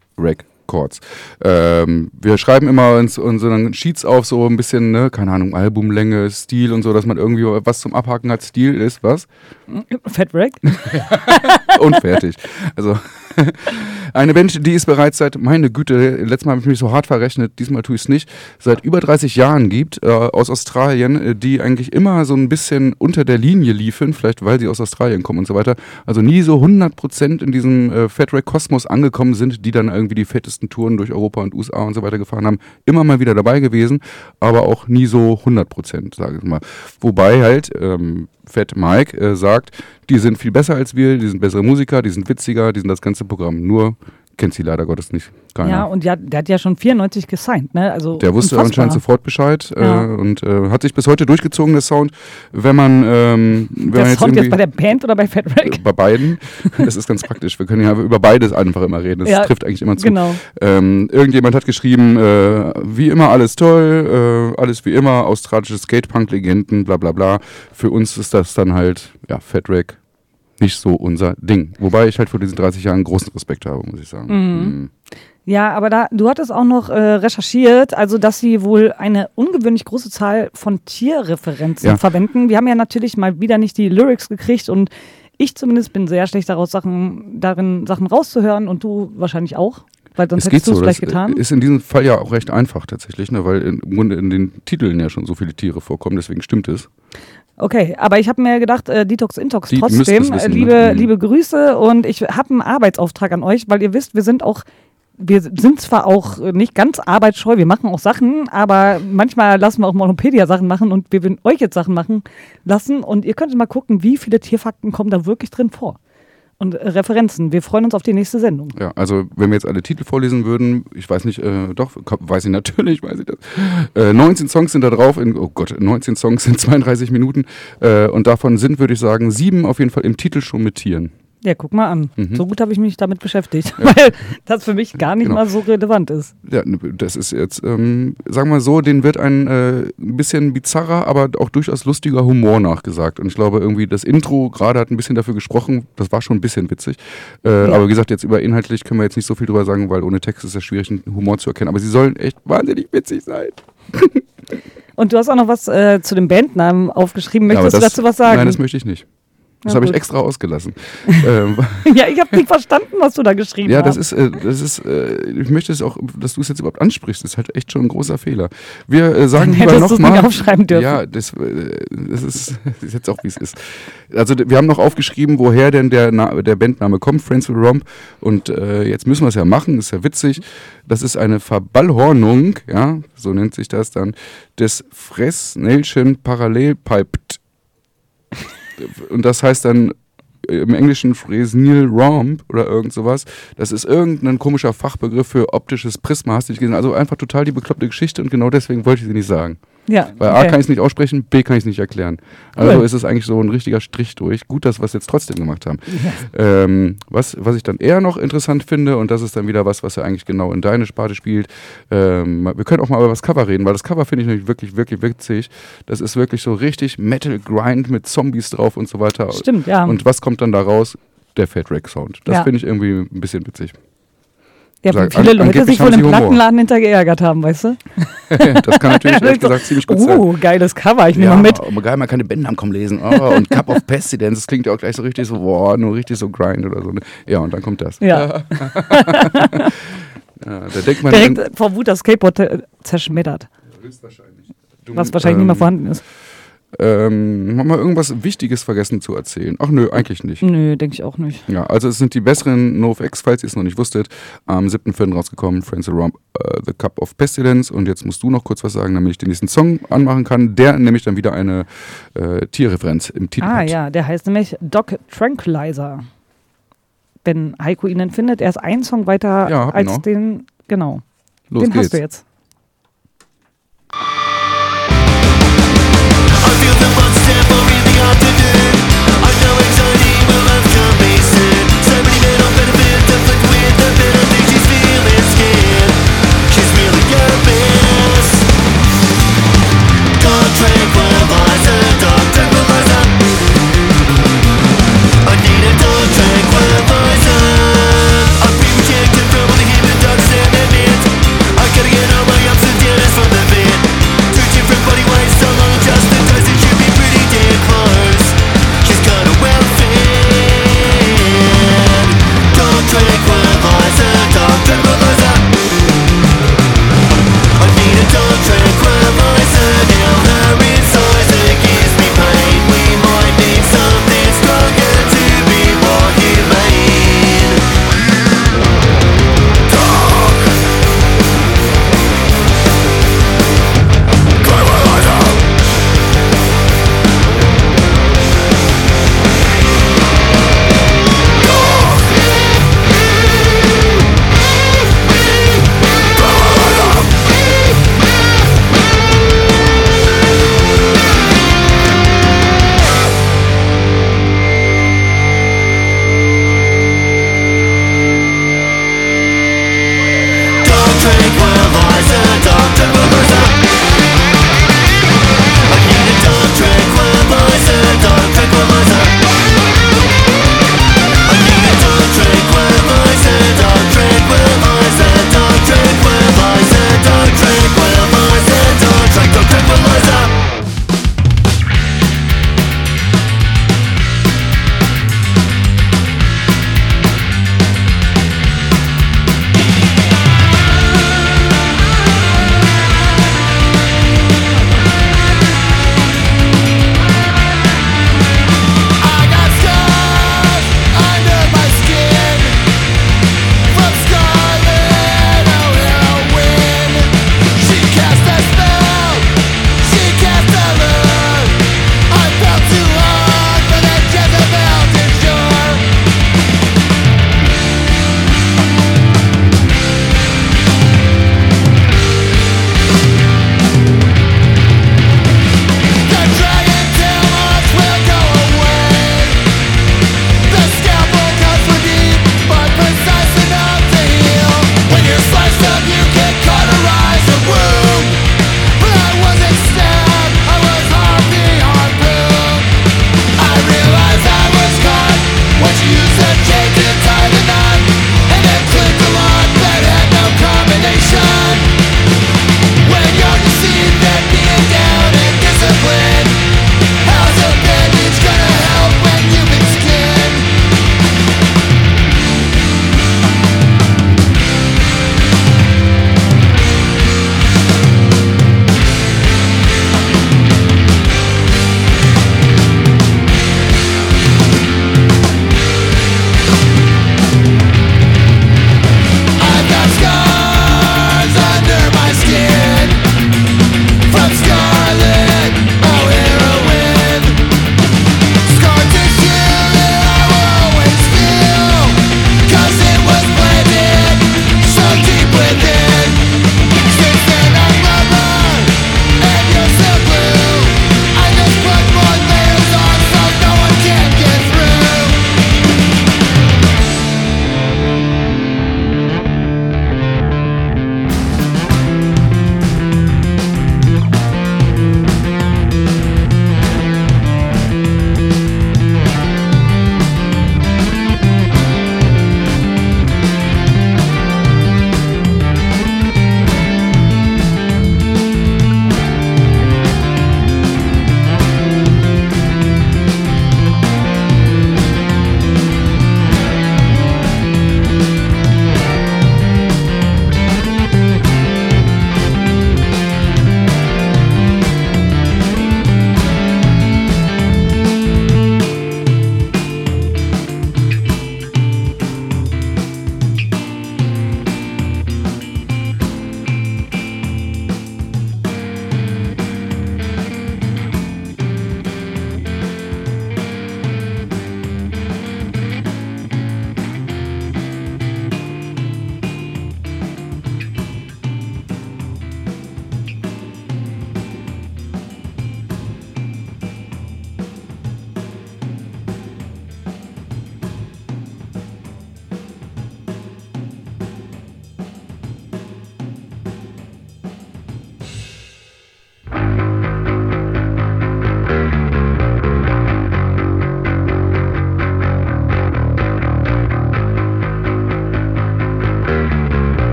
[SPEAKER 1] Records. Ähm, wir schreiben immer uns unseren Sheets auf, so ein bisschen, ne, keine Ahnung, Albumlänge, Stil und so, dass man irgendwie was zum Abhaken hat. Stil ist was?
[SPEAKER 2] Fat Wreck? (laughs)
[SPEAKER 1] und fertig. Also (laughs) eine Band, die es bereits seit, meine Güte, letztes Mal habe ich mich so hart verrechnet, diesmal tue ich es nicht, seit über 30 Jahren gibt, äh, aus Australien, äh, die eigentlich immer so ein bisschen unter der Linie liefen, vielleicht weil sie aus Australien kommen und so weiter, also nie so 100% in diesem äh, Fat Wreck Kosmos angekommen sind, die dann irgendwie die fettesten Touren durch Europa und USA und so weiter gefahren haben, immer mal wieder dabei gewesen, aber auch nie so 100%, sage ich mal. Wobei halt ähm, Fat Mike äh, sagt, die sind viel besser als wir, die sind bessere Musiker, die sind witziger, die sind das ganze Programm. Nur kennt sie leider Gottes nicht. Keiner.
[SPEAKER 2] Ja, und ja, der hat ja schon 94 gesigned, ne? Also
[SPEAKER 1] der wusste
[SPEAKER 2] unfassbar.
[SPEAKER 1] anscheinend sofort Bescheid
[SPEAKER 2] Ja.
[SPEAKER 1] äh, und äh, hat sich bis heute durchgezogen, der Sound. Wenn man, ähm, wenn
[SPEAKER 2] Der
[SPEAKER 1] man jetzt
[SPEAKER 2] Sound jetzt bei der Band oder bei Fat Wreck?
[SPEAKER 1] äh, bei beiden, (laughs) das ist ganz praktisch. Wir können ja über beides einfach immer reden. Das
[SPEAKER 2] Ja,
[SPEAKER 1] trifft eigentlich immer zu.
[SPEAKER 2] Genau.
[SPEAKER 1] Ähm, irgendjemand hat geschrieben, äh, wie immer alles toll, äh, alles wie immer, australische Skatepunk-Legenden, bla bla bla. Für uns ist das dann halt, ja, Fat Wreck nicht so unser Ding. Wobei ich halt vor diesen 30 Jahren großen Respekt habe, muss ich sagen. Mhm.
[SPEAKER 2] Ja, aber da, du hattest auch noch äh, recherchiert, also dass sie wohl eine ungewöhnlich große Zahl von Tierreferenzen
[SPEAKER 1] Ja.
[SPEAKER 2] verwenden. Wir haben ja natürlich mal wieder nicht die Lyrics gekriegt und ich zumindest bin sehr schlecht daraus, Sachen, darin Sachen rauszuhören und du wahrscheinlich auch, weil sonst
[SPEAKER 1] Es geht
[SPEAKER 2] hättest du es
[SPEAKER 1] so.
[SPEAKER 2] vielleicht
[SPEAKER 1] Das
[SPEAKER 2] getan.
[SPEAKER 1] ist in diesem Fall ja auch recht einfach tatsächlich, ne? weil im Grunde in den Titeln ja schon so viele Tiere vorkommen, deswegen stimmt es.
[SPEAKER 2] Okay, aber ich habe mir gedacht, äh, Detox Intox
[SPEAKER 1] Die
[SPEAKER 2] trotzdem.
[SPEAKER 1] wissen,
[SPEAKER 2] äh, liebe,
[SPEAKER 1] ne? Mhm.
[SPEAKER 2] liebe Grüße und ich habe einen Arbeitsauftrag an euch, weil ihr wisst, wir sind auch, wir sind zwar auch nicht ganz arbeitsscheu, wir machen auch Sachen, aber manchmal lassen wir auch Monopedia Sachen machen und wir würden euch jetzt Sachen machen lassen und ihr könnt mal gucken, wie viele Tierfakten kommen da wirklich drin vor. Und Referenzen. Wir freuen uns auf die nächste Sendung.
[SPEAKER 1] Ja, also wenn wir jetzt alle Titel vorlesen würden, ich weiß nicht, äh, doch, weiß ich natürlich, weiß ich das. Äh, 19 Songs sind da drauf, in, oh Gott, 19 Songs sind 32 Minuten äh, und davon sind, würde ich sagen, sieben auf jeden Fall im Titel schon mit Tieren.
[SPEAKER 2] Ja, guck mal an.
[SPEAKER 1] Mhm.
[SPEAKER 2] So gut habe ich mich damit beschäftigt, (laughs) weil das für mich gar nicht
[SPEAKER 1] Genau.
[SPEAKER 2] mal so relevant ist.
[SPEAKER 1] Ja, ne, das ist jetzt, ähm, sagen wir mal so, den wird ein äh, bisschen bizarrer, aber auch durchaus lustiger Humor nachgesagt. Und ich glaube, irgendwie das Intro gerade hat ein bisschen dafür gesprochen, das war schon ein bisschen witzig. Äh,
[SPEAKER 2] Ja.
[SPEAKER 1] Aber wie gesagt, jetzt über inhaltlich können wir jetzt nicht so viel drüber sagen, weil ohne Text ist es schwierig, einen Humor zu erkennen. Aber sie sollen echt wahnsinnig witzig sein.
[SPEAKER 2] Und du hast auch noch was äh, zu dem Bandnamen aufgeschrieben.
[SPEAKER 1] Ja,
[SPEAKER 2] Möchtest du
[SPEAKER 1] das-
[SPEAKER 2] dazu was sagen?
[SPEAKER 1] Nein, das möchte ich nicht. Das habe ich extra ausgelassen. (laughs) ähm,
[SPEAKER 2] ja, ich habe nicht verstanden, was du da geschrieben
[SPEAKER 1] ja,
[SPEAKER 2] hast.
[SPEAKER 1] das ist, äh, das ist, äh, ich möchte es auch, dass du es jetzt überhaupt ansprichst, ist halt echt schon ein großer Fehler. Wir äh, sagen (laughs) lieber
[SPEAKER 2] du es
[SPEAKER 1] nochmal.
[SPEAKER 2] nicht aufschreiben dürfen.
[SPEAKER 1] Ja, das, äh, das ist, (laughs) das ist jetzt auch wie es ist. Also wir haben noch aufgeschrieben, woher denn der, Na der Bandname kommt, Friends with Romp. Und äh, jetzt müssen wir es ja machen, ist ja witzig. Das ist eine Verballhornung, ja, so nennt sich das dann, des Fresnelchen Parallelpiped. Und das heißt dann im Englischen Fresnel Romp oder irgend sowas. Das ist irgendein komischer Fachbegriff für optisches Prisma, hast du nicht gesehen. Also einfach total die bekloppte Geschichte und genau deswegen wollte ich sie nicht sagen.
[SPEAKER 2] Ja,
[SPEAKER 1] Weil A
[SPEAKER 2] okay.
[SPEAKER 1] kann ich es nicht aussprechen, B kann ich es nicht erklären. Also
[SPEAKER 2] Cool.
[SPEAKER 1] ist es eigentlich so ein richtiger Strich durch. Gut, dass wir es jetzt trotzdem gemacht haben. Ähm, was, was ich dann eher noch interessant finde, und das ist dann wieder was, was ja eigentlich genau in deine Sparte spielt, ähm, wir können auch mal über das Cover reden, weil das Cover finde ich nämlich wirklich, wirklich witzig. Das ist wirklich so richtig Metal Grind mit Zombies drauf und so weiter.
[SPEAKER 2] Stimmt, ja.
[SPEAKER 1] Und was kommt dann da raus? Der Fat Rack Sound. Das
[SPEAKER 2] Ja.
[SPEAKER 1] finde ich irgendwie ein bisschen witzig.
[SPEAKER 2] Ja,
[SPEAKER 1] sag-
[SPEAKER 2] viele
[SPEAKER 1] an-
[SPEAKER 2] Leute
[SPEAKER 1] angeblich
[SPEAKER 2] sich wohl im. Plattenladen hinter geärgert haben, weißt du? (laughs)
[SPEAKER 1] das kann natürlich (laughs) ehrlich gesagt ziemlich gut sein.
[SPEAKER 2] Oh, geiles Cover, ich nehme
[SPEAKER 1] Ja,
[SPEAKER 2] mal mit.
[SPEAKER 1] aber geil, man kann den Bandnamen kommen lesen. Oh, und Cup of Pestilence, das klingt ja auch gleich so richtig so, boah, nur richtig so Grind oder so. Ja, und dann kommt das.
[SPEAKER 2] Ja,
[SPEAKER 1] Ja, (laughs) da denkt man
[SPEAKER 2] direkt vor Wut das Skateboard äh, zerschmettert,
[SPEAKER 1] höchstwahrscheinlich. Du,
[SPEAKER 2] was wahrscheinlich nicht mehr
[SPEAKER 1] ähm,
[SPEAKER 2] vorhanden ist.
[SPEAKER 1] Ähm, haben wir irgendwas Wichtiges vergessen zu erzählen? Ach nö, eigentlich nicht.
[SPEAKER 2] Nö, denke ich auch nicht.
[SPEAKER 1] Ja, also es sind die besseren NoFX, falls ihr es noch nicht wusstet, am 7.4. rausgekommen, Friends Around uh, The Cup of Pestilence. Und jetzt musst du noch kurz was sagen, damit ich den nächsten Song anmachen kann, der nämlich dann wieder eine äh, Tierreferenz im Titel
[SPEAKER 2] Ah
[SPEAKER 1] hat.
[SPEAKER 2] ja, der heißt nämlich Doc Tranquilizer. Wenn Heiko ihn dann findet, er ist ein Song weiter
[SPEAKER 1] Ja,
[SPEAKER 2] als
[SPEAKER 1] auch.
[SPEAKER 2] den, genau.
[SPEAKER 1] Los
[SPEAKER 2] den
[SPEAKER 1] geht's.
[SPEAKER 2] hast du jetzt.
[SPEAKER 3] same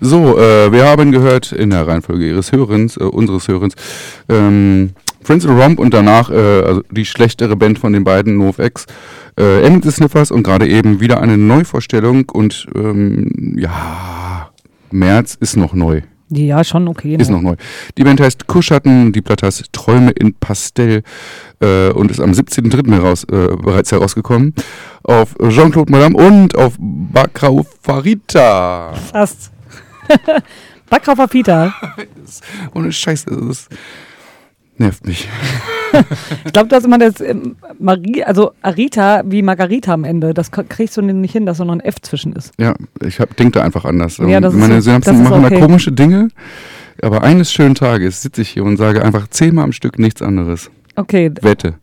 [SPEAKER 3] So,
[SPEAKER 1] äh, wir haben gehört in der Reihenfolge ihres Hörens, äh, unseres Hörens, ähm, Prince and Romp und danach äh, also die schlechtere Band von den beiden, NoFX, äh, Emmett Sniffers und gerade eben wieder eine Neuvorstellung und ähm, ja, März ist noch neu.
[SPEAKER 2] Ja, schon okay.
[SPEAKER 1] Ist
[SPEAKER 2] ne?
[SPEAKER 1] noch neu. Die Band heißt Kuschatten, die Platte heißt Träume in Pastell äh, und ist am 17.03. Heraus, äh, bereits herausgekommen. Auf Jean-Claude Madame und auf Bakrau Farita.
[SPEAKER 2] Fast. (laughs) Backraufer Pita. (laughs)
[SPEAKER 1] Ohne Scheiße, das nervt mich.
[SPEAKER 2] Ich glaube, dass immer das ähm, Marie, also Arita wie Margarita am Ende. Das kriegst du nicht hin, dass da noch ein F zwischen ist.
[SPEAKER 1] Ja, ich hab, denk da einfach anders.
[SPEAKER 2] Ja, das ist
[SPEAKER 1] Meine Synapsen machen
[SPEAKER 2] okay.
[SPEAKER 1] da komische Dinge. Aber eines schönen Tages sitze ich hier und sage einfach zehnmal am Stück nichts anderes.
[SPEAKER 2] Okay,
[SPEAKER 1] Wette.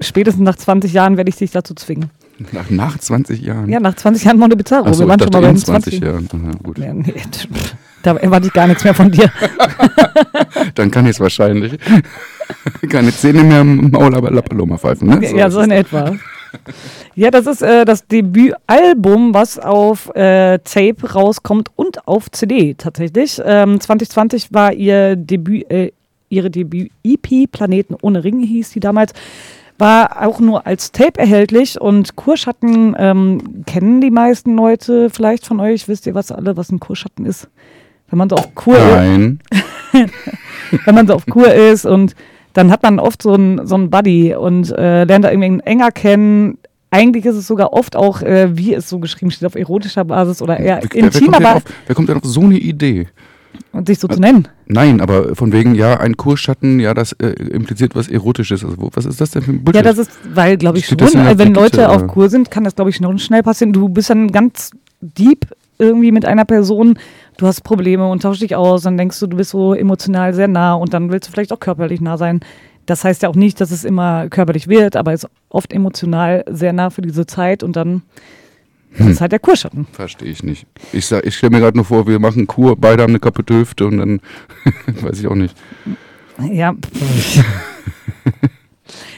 [SPEAKER 2] spätestens nach 20 Jahren werde ich dich dazu zwingen.
[SPEAKER 1] Nach, nach 20 Jahren.
[SPEAKER 2] Ja, nach 20 Jahren Monte Bizarro.
[SPEAKER 1] So,
[SPEAKER 2] Wir waren schon mal bei
[SPEAKER 1] in
[SPEAKER 2] den
[SPEAKER 1] 20 Jahren. Aha, gut.
[SPEAKER 2] Ja, nee, da erwarte ich gar nichts mehr von dir. (laughs)
[SPEAKER 1] Dann kann ich es wahrscheinlich. (laughs) Keine Zähne mehr im Maul, aber La Paloma pfeifen, ne?
[SPEAKER 2] ja,
[SPEAKER 1] ist
[SPEAKER 2] so in etwa. (laughs) Ja, das ist äh, das Debütalbum, was auf äh, Tape rauskommt und auf CD tatsächlich. Ähm, 2020 war ihr Debüt, äh, ihre Debüt-EP, Planeten ohne Ringe hieß die damals, war auch nur als Tape erhältlich und Kurschatten ähm, kennen die meisten Leute vielleicht von euch. Wisst ihr was alle, was ein Kurschatten ist? Wenn man so auf Kur
[SPEAKER 1] Nein. (laughs)
[SPEAKER 2] wenn man so auf Kur ist und dann hat man oft so einen so einen Buddy und äh, lernt da irgendwie einen enger kennen. Eigentlich ist es sogar oft auch, äh, wie es so geschrieben steht, auf erotischer Basis oder eher
[SPEAKER 1] Wer,
[SPEAKER 2] intimer Basis
[SPEAKER 1] auf, wer kommt denn auf so eine Idee?
[SPEAKER 2] Und sich so zu nennen.
[SPEAKER 1] Nein, aber von wegen, ja, ein Kurschatten, ja, das äh, impliziert was Erotisches. Also, was ist das denn für ein Bullshit?
[SPEAKER 2] Ja, das ist, weil, glaube ich, schon,
[SPEAKER 1] Steht
[SPEAKER 2] äh, wenn
[SPEAKER 1] Brigitte,
[SPEAKER 2] Leute auf
[SPEAKER 1] oder?
[SPEAKER 2] Kur sind, kann das, glaube ich, schon schnell passieren. Du bist dann ganz deep irgendwie mit einer Person, du hast Probleme und tauschst dich aus, dann denkst du, du bist so emotional sehr nah und dann willst du vielleicht auch körperlich nah sein. Das heißt ja auch nicht, dass es immer körperlich wird, aber ist oft emotional sehr nah für diese Zeit und dann
[SPEAKER 1] Hm.
[SPEAKER 2] ist halt der Kurschatten.
[SPEAKER 1] Verstehe ich nicht. Ich, sag- ich stelle mir gerade nur vor, wir machen Kur, beide haben eine kaputte Hüfte und dann (laughs) weiß ich auch nicht.
[SPEAKER 2] Ja.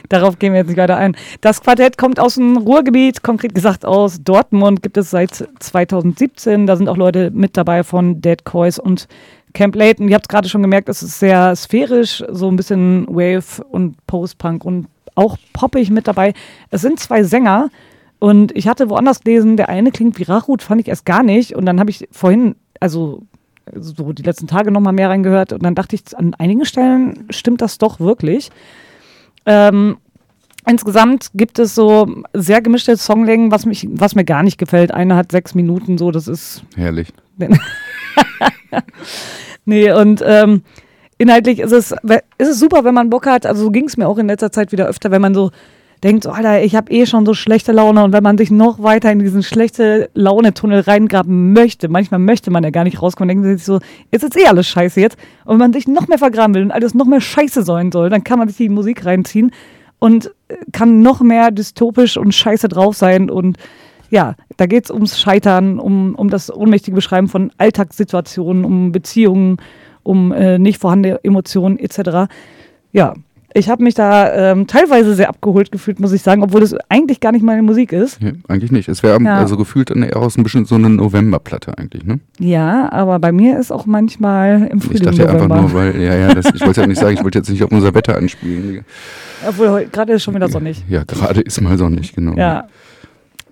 [SPEAKER 2] Darauf gehen wir jetzt nicht weiter ein. Das Quartett kommt aus dem Ruhrgebiet, konkret gesagt aus Dortmund, gibt es seit 2017. Da sind auch Leute mit dabei von Dead Coys und Camp Layton. Ihr habt es gerade schon gemerkt, es ist sehr sphärisch, so ein bisschen Wave und Post-Punk und auch poppig mit dabei. Es sind zwei Sänger und ich hatte woanders gelesen, der eine klingt wie Rachut, fand ich erst gar nicht. Und dann habe ich vorhin, also so die letzten Tage noch mal mehr reingehört und dann dachte ich, an einigen Stellen stimmt das doch wirklich. Ähm, insgesamt gibt es so sehr gemischte Songlängen, was, mich, was mir gar nicht gefällt. Eine hat sechs Minuten, so, das ist.
[SPEAKER 1] Herrlich. (laughs)
[SPEAKER 2] Nee, und ähm, inhaltlich ist es, ist es super, wenn man Bock hat. Also so ging es mir auch in letzter Zeit wieder öfter, wenn man so denkt, so, Alter, ich habe eh schon so schlechte Laune und wenn man sich noch weiter in diesen schlechte Laune-Tunnel reingraben möchte, manchmal möchte man ja gar nicht rauskommen, denkt sich so, jetzt ist eh alles scheiße jetzt. Und wenn man sich noch mehr vergraben will und alles noch mehr scheiße sein soll, dann kann man sich die Musik reinziehen und äh, kann noch mehr dystopisch und scheiße drauf sein und ja, da geht es ums Scheitern, um, um das ohnmächtige Beschreiben von Alltagssituationen, um Beziehungen, um äh, nicht vorhandene Emotionen etc. Ja, ich habe mich da ähm, teilweise sehr abgeholt gefühlt, muss ich sagen, obwohl das eigentlich gar nicht meine Musik ist.
[SPEAKER 1] Ja, eigentlich nicht. Es wäre
[SPEAKER 2] Ja.
[SPEAKER 1] also gefühlt eher aus ein bisschen so eine Novemberplatte eigentlich, ne?
[SPEAKER 2] Ja, aber bei mir ist auch manchmal im
[SPEAKER 1] Ich
[SPEAKER 2] Frühling
[SPEAKER 1] dachte einfach
[SPEAKER 2] November.
[SPEAKER 1] nur, weil, ja, ja, das, ich wollte ja nicht sagen, ich wollte jetzt nicht auf unser Wetter anspielen.
[SPEAKER 2] Obwohl gerade ist schon wieder sonnig.
[SPEAKER 1] Ja, gerade ist mal sonnig, genau.
[SPEAKER 2] Ja.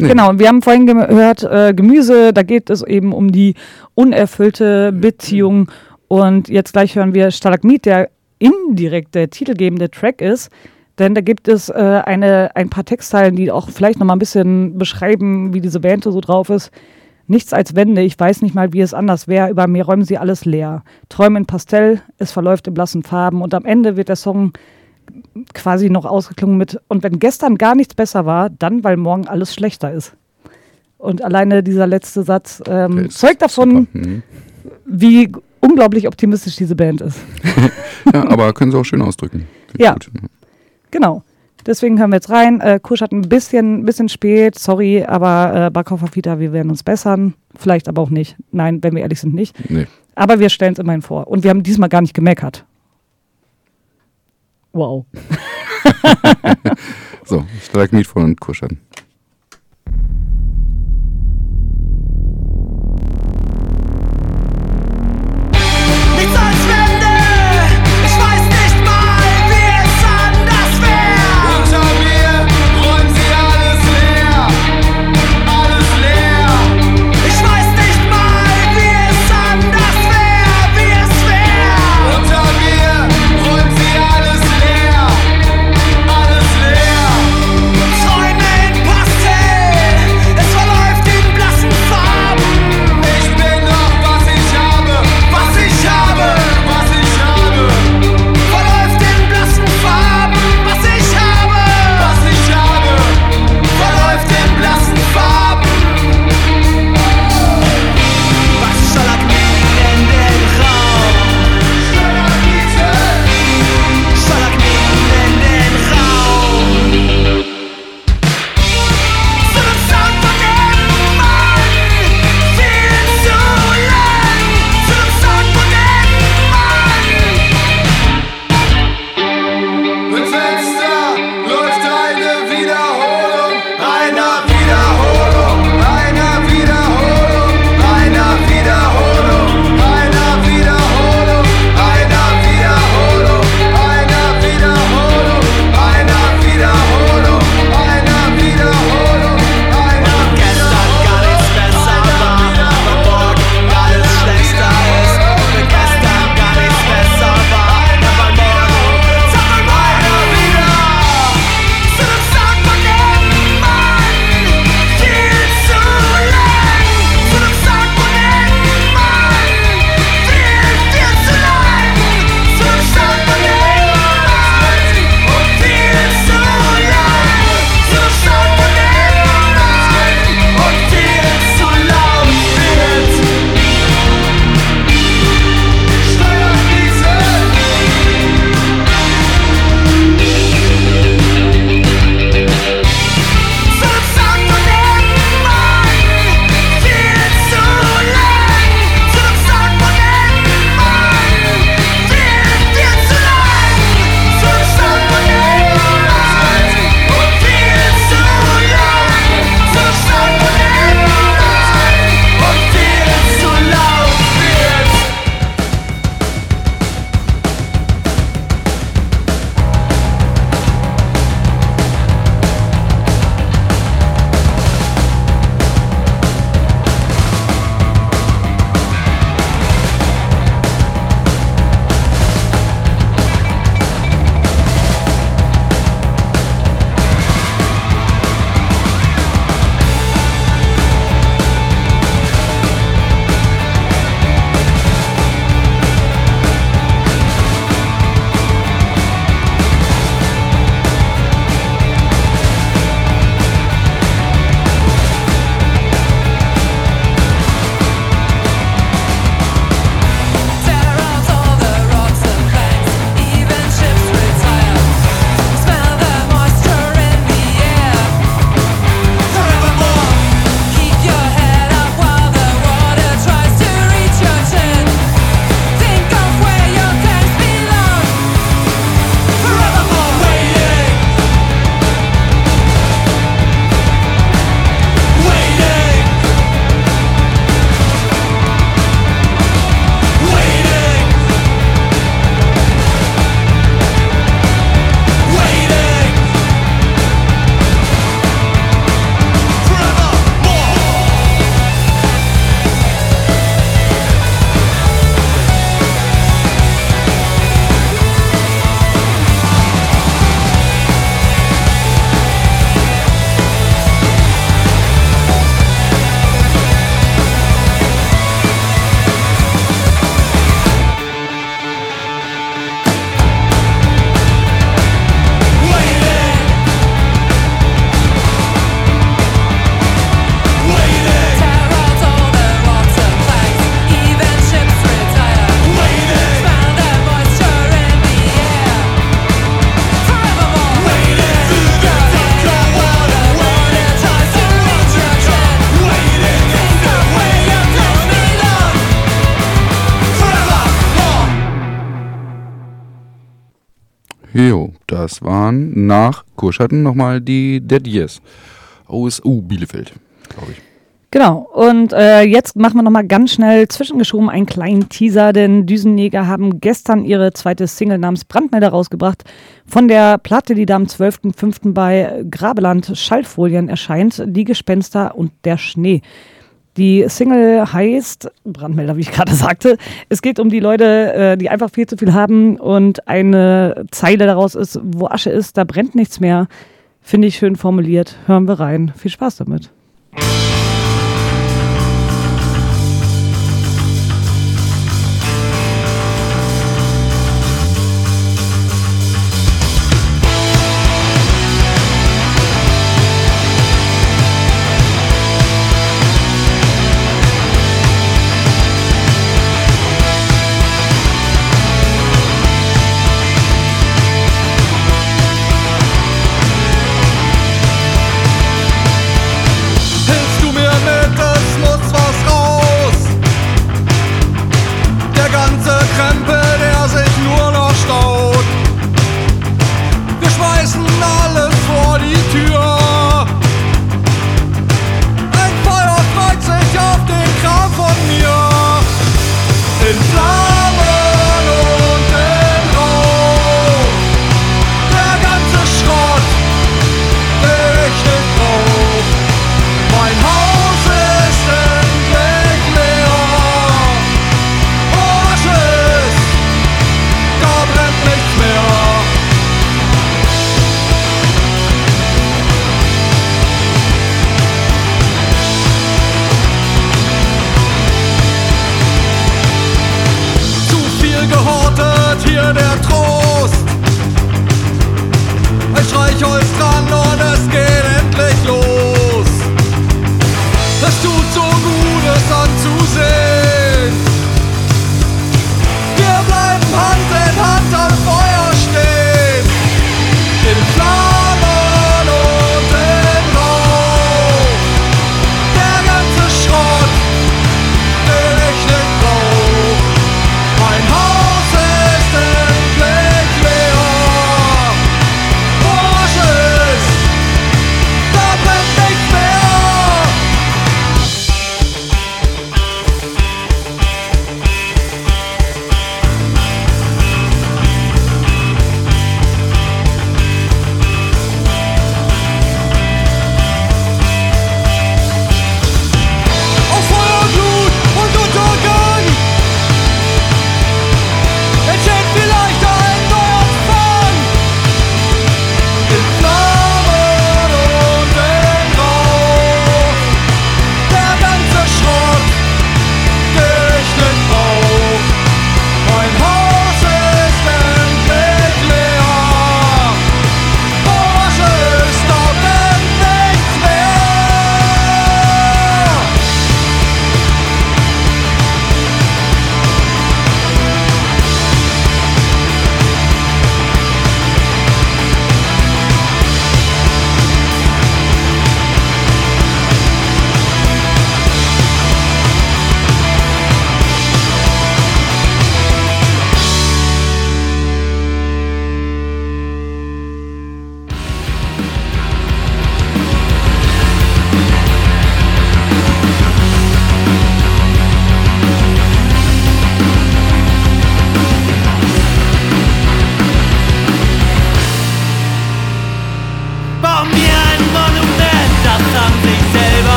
[SPEAKER 1] Nee.
[SPEAKER 2] Genau, und wir haben vorhin gehört, äh, Gemüse, da geht es eben um die unerfüllte Beziehung. Und jetzt gleich hören wir Stalagmit, der indirekt der titelgebende Track ist. Denn da gibt es äh, eine, ein paar Textzeilen, die auch vielleicht nochmal ein bisschen beschreiben, wie diese Band so drauf ist. Nichts als Wände, ich weiß nicht mal, wie es anders wäre. Über mir räumen sie alles leer. Träume in Pastell, es verläuft in blassen Farben. Und am Ende wird der Song quasi noch ausgeklungen mit, und wenn gestern gar nichts besser war, dann, weil morgen alles schlechter ist. Und alleine dieser letzte Satz ähm, zeugt davon.
[SPEAKER 1] Mhm.
[SPEAKER 2] wie unglaublich optimistisch diese Band ist. (laughs)
[SPEAKER 1] Ja, aber können sie auch schön ausdrücken. Finde
[SPEAKER 2] Ja.
[SPEAKER 1] gut.
[SPEAKER 2] Genau. Deswegen hören wir jetzt rein. Äh, Kusch hat ein bisschen, bisschen spät, sorry, aber äh, Backhofer Fita, wir werden uns bessern. Vielleicht aber auch nicht. Nein, wenn wir ehrlich sind, nicht.
[SPEAKER 1] Nee.
[SPEAKER 2] Aber wir stellen es immerhin vor. Und wir haben diesmal gar nicht gemeckert. Wow. (laughs)
[SPEAKER 1] So, Stalagmit von Kuschern. Das waren nach Kurschatten nochmal die Dead Yes aus U Bielefeld, glaube ich.
[SPEAKER 4] Genau, und äh, jetzt machen wir nochmal ganz schnell zwischengeschoben einen kleinen Teaser, denn Düsenjäger haben gestern ihre zweite Single namens Brandmelder rausgebracht. Von der Platte, die da am 12.05. bei Grabeland Schaltfolien erscheint, Die Gespenster und der Schnee. Die Single heißt, Brandmelder, wie ich gerade sagte, es geht um die Leute, äh, die einfach viel zu viel haben und eine Zeile daraus ist, wo Asche ist, da brennt nichts mehr. Finde ich schön formuliert. Hören wir rein. Viel Spaß damit.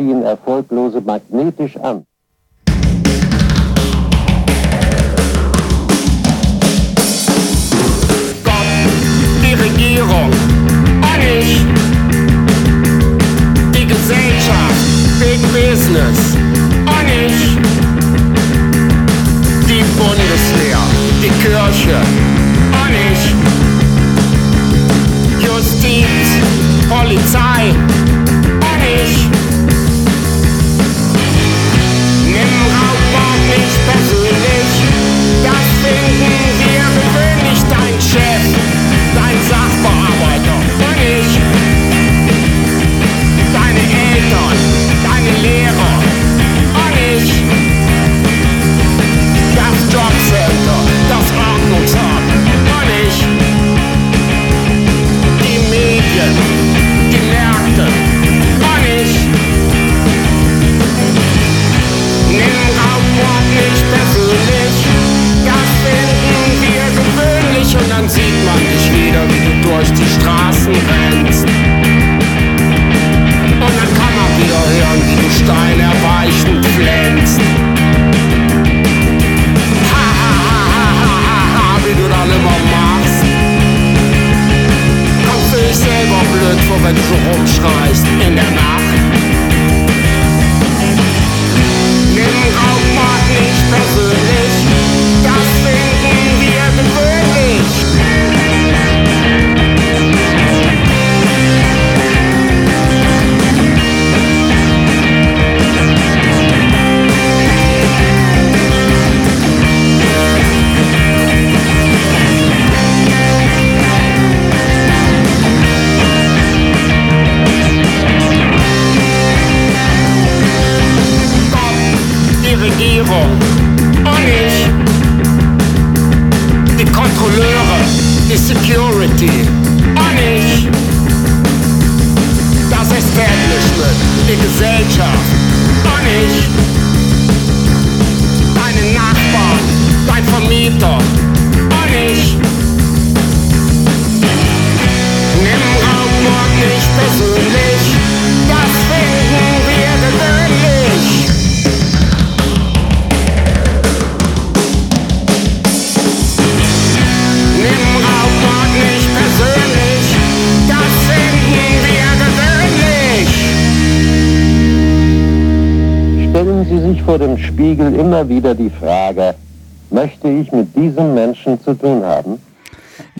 [SPEAKER 5] Menschen ziehen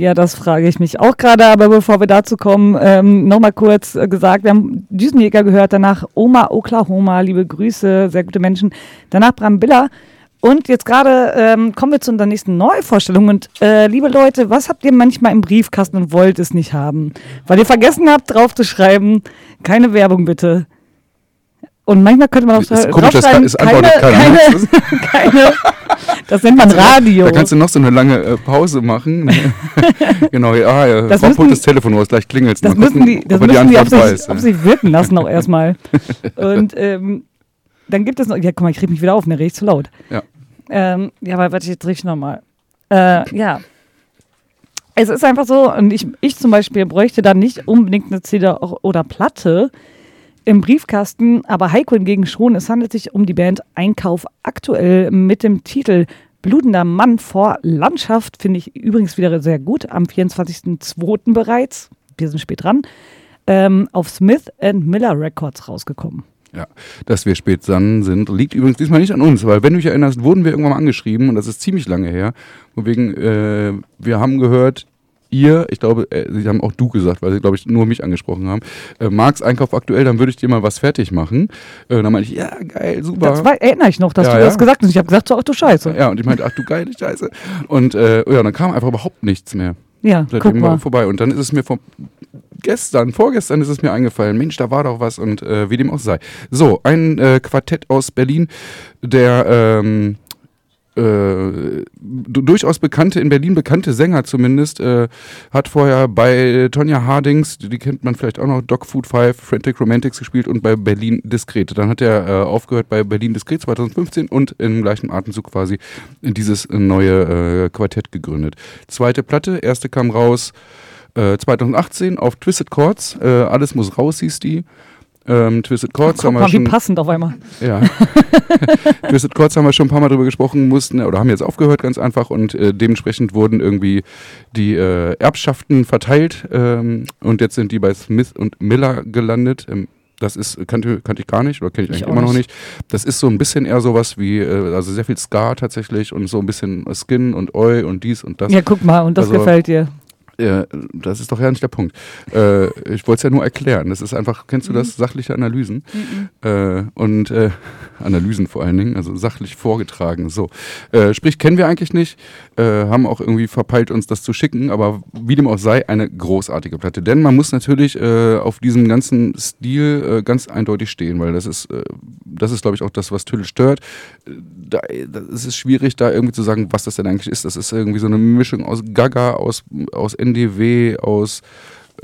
[SPEAKER 2] Ja, das frage ich mich auch gerade. Aber bevor wir dazu kommen, ähm, nochmal kurz äh, gesagt, wir haben Düsenjäger gehört, danach Oma Oklahoma, liebe Grüße, sehr gute Menschen. Danach Bram Biller. Und jetzt gerade ähm, kommen wir zu unserer nächsten Neuvorstellung. Und äh, liebe Leute, was habt ihr manchmal im Briefkasten und wollt es nicht haben? Weil ihr vergessen habt, drauf zu schreiben, keine Werbung bitte. Und manchmal könnte man auch
[SPEAKER 1] Ist komisch, das ist-
[SPEAKER 2] keine, keine, (laughs) keine, das nennt man Radio.
[SPEAKER 1] Da kannst du noch so eine lange äh, Pause machen. (laughs) genau, ja, ja.
[SPEAKER 2] Das
[SPEAKER 1] Rob holt
[SPEAKER 2] müssen-
[SPEAKER 1] das Telefon raus, gleich klingelt
[SPEAKER 2] Das
[SPEAKER 1] Mal
[SPEAKER 2] müssen die, das
[SPEAKER 1] ob er die
[SPEAKER 2] müssen die auf, sich, auf sich wirken lassen auch (laughs) erstmal. Und ähm, dann gibt es noch, ja guck mal, ich krieg mich wieder auf, ne, rede ich zu laut.
[SPEAKER 1] Ja.
[SPEAKER 2] Ähm, ja, aber warte, jetzt drehe ich nochmal. Äh, ja. Es ist einfach so, und ich, ich zum Beispiel bräuchte dann nicht unbedingt eine CD oder Platte im Briefkasten, aber Heiko hingegen schon. Es handelt sich um die Band Einkauf aktuell mit dem Titel Blutender Mann vor Landschaft. Finde ich übrigens wieder sehr gut. Am 24.02. bereits, wir sind spät dran, ähm, auf Smith Miller Records rausgekommen.
[SPEAKER 1] Ja, dass wir spät dran sind, liegt übrigens diesmal nicht an uns, weil wenn du dich erinnerst, wurden wir irgendwann mal angeschrieben und das ist ziemlich lange her. Wegen, äh, wir haben gehört, ihr, ich glaube, äh, sie haben auch du gesagt, weil sie, glaube ich, nur mich angesprochen haben, äh, Marks Einkauf aktuell, dann würde ich dir mal was fertig machen. Äh, dann meinte ich, ja, geil, super.
[SPEAKER 2] Das war, erinnere ich noch, dass
[SPEAKER 1] Ja,
[SPEAKER 2] du
[SPEAKER 1] ja.
[SPEAKER 2] das gesagt hast. Ich habe gesagt, so, ach du Scheiße.
[SPEAKER 1] ja, und ich meinte, ach du geile Scheiße. Und äh, ja, dann kam einfach überhaupt nichts mehr.
[SPEAKER 2] Ja, guck
[SPEAKER 1] Seitdem war
[SPEAKER 2] mal.
[SPEAKER 1] vorbei. Und dann ist es mir vor gestern, vorgestern ist es mir eingefallen, Mensch, da war doch was und äh, wie dem auch sei. So, ein äh, Quartett aus Berlin, der ähm, äh, du- durchaus bekannte, in Berlin bekannte Sänger zumindest, äh, hat vorher bei Tonja Hardings, die kennt man vielleicht auch noch, Dog Food 5, Frantic Romantics gespielt und bei Berlin Diskret. Dann hat er äh, aufgehört bei Berlin Diskret 2015 und im gleichen Atemzug quasi dieses neue äh, Quartett gegründet. Zweite Platte, erste kam raus äh, 2018 auf Twisted Chords, äh, Alles muss raus hieß die. Ähm, Twisted Chords haben wir
[SPEAKER 2] wie
[SPEAKER 1] schon
[SPEAKER 2] passend auf einmal.
[SPEAKER 1] ja. (laughs) Twisted Chords haben wir schon ein paar Mal drüber gesprochen, mussten oder haben jetzt aufgehört ganz einfach und äh, dementsprechend wurden irgendwie die äh, Erbschaften verteilt ähm, und jetzt sind die bei Smith und Miller gelandet. Ähm, das ist, kannte, kannte ich gar nicht oder kenne ich
[SPEAKER 2] Ich
[SPEAKER 1] eigentlich
[SPEAKER 2] auch
[SPEAKER 1] immer noch
[SPEAKER 2] nicht.
[SPEAKER 1] nicht. Das ist so ein bisschen eher sowas wie, äh, also sehr viel Ska tatsächlich und so ein bisschen Skin und Oi und dies und das.
[SPEAKER 2] Ja, guck mal, und das
[SPEAKER 1] Also-
[SPEAKER 2] gefällt dir.
[SPEAKER 1] Ja, das ist doch ja nicht der Punkt. Äh, ich wollte es ja nur erklären. Das ist einfach, kennst du das? Sachliche Analysen. Äh, und äh, Analysen vor allen Dingen, also sachlich vorgetragen. So. Äh, sprich, kennen wir eigentlich nicht, äh, haben auch irgendwie verpeilt, uns das zu schicken, aber wie dem auch sei, eine großartige Platte. Denn man muss natürlich äh, auf diesem ganzen Stil äh, ganz eindeutig stehen, weil das ist, äh, das ist, glaube ich, auch das, was Tüll stört. Äh, Da, das ist schwierig, da irgendwie zu sagen, was das denn eigentlich ist. Das ist irgendwie so eine Mischung aus Gaga, aus, aus NDW, aus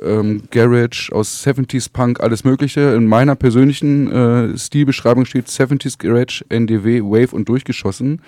[SPEAKER 1] ähm, Garage, aus 70s Punk, alles Mögliche. In meiner persönlichen äh, Stilbeschreibung steht 70s Garage, NDW, Wave und durchgeschossen.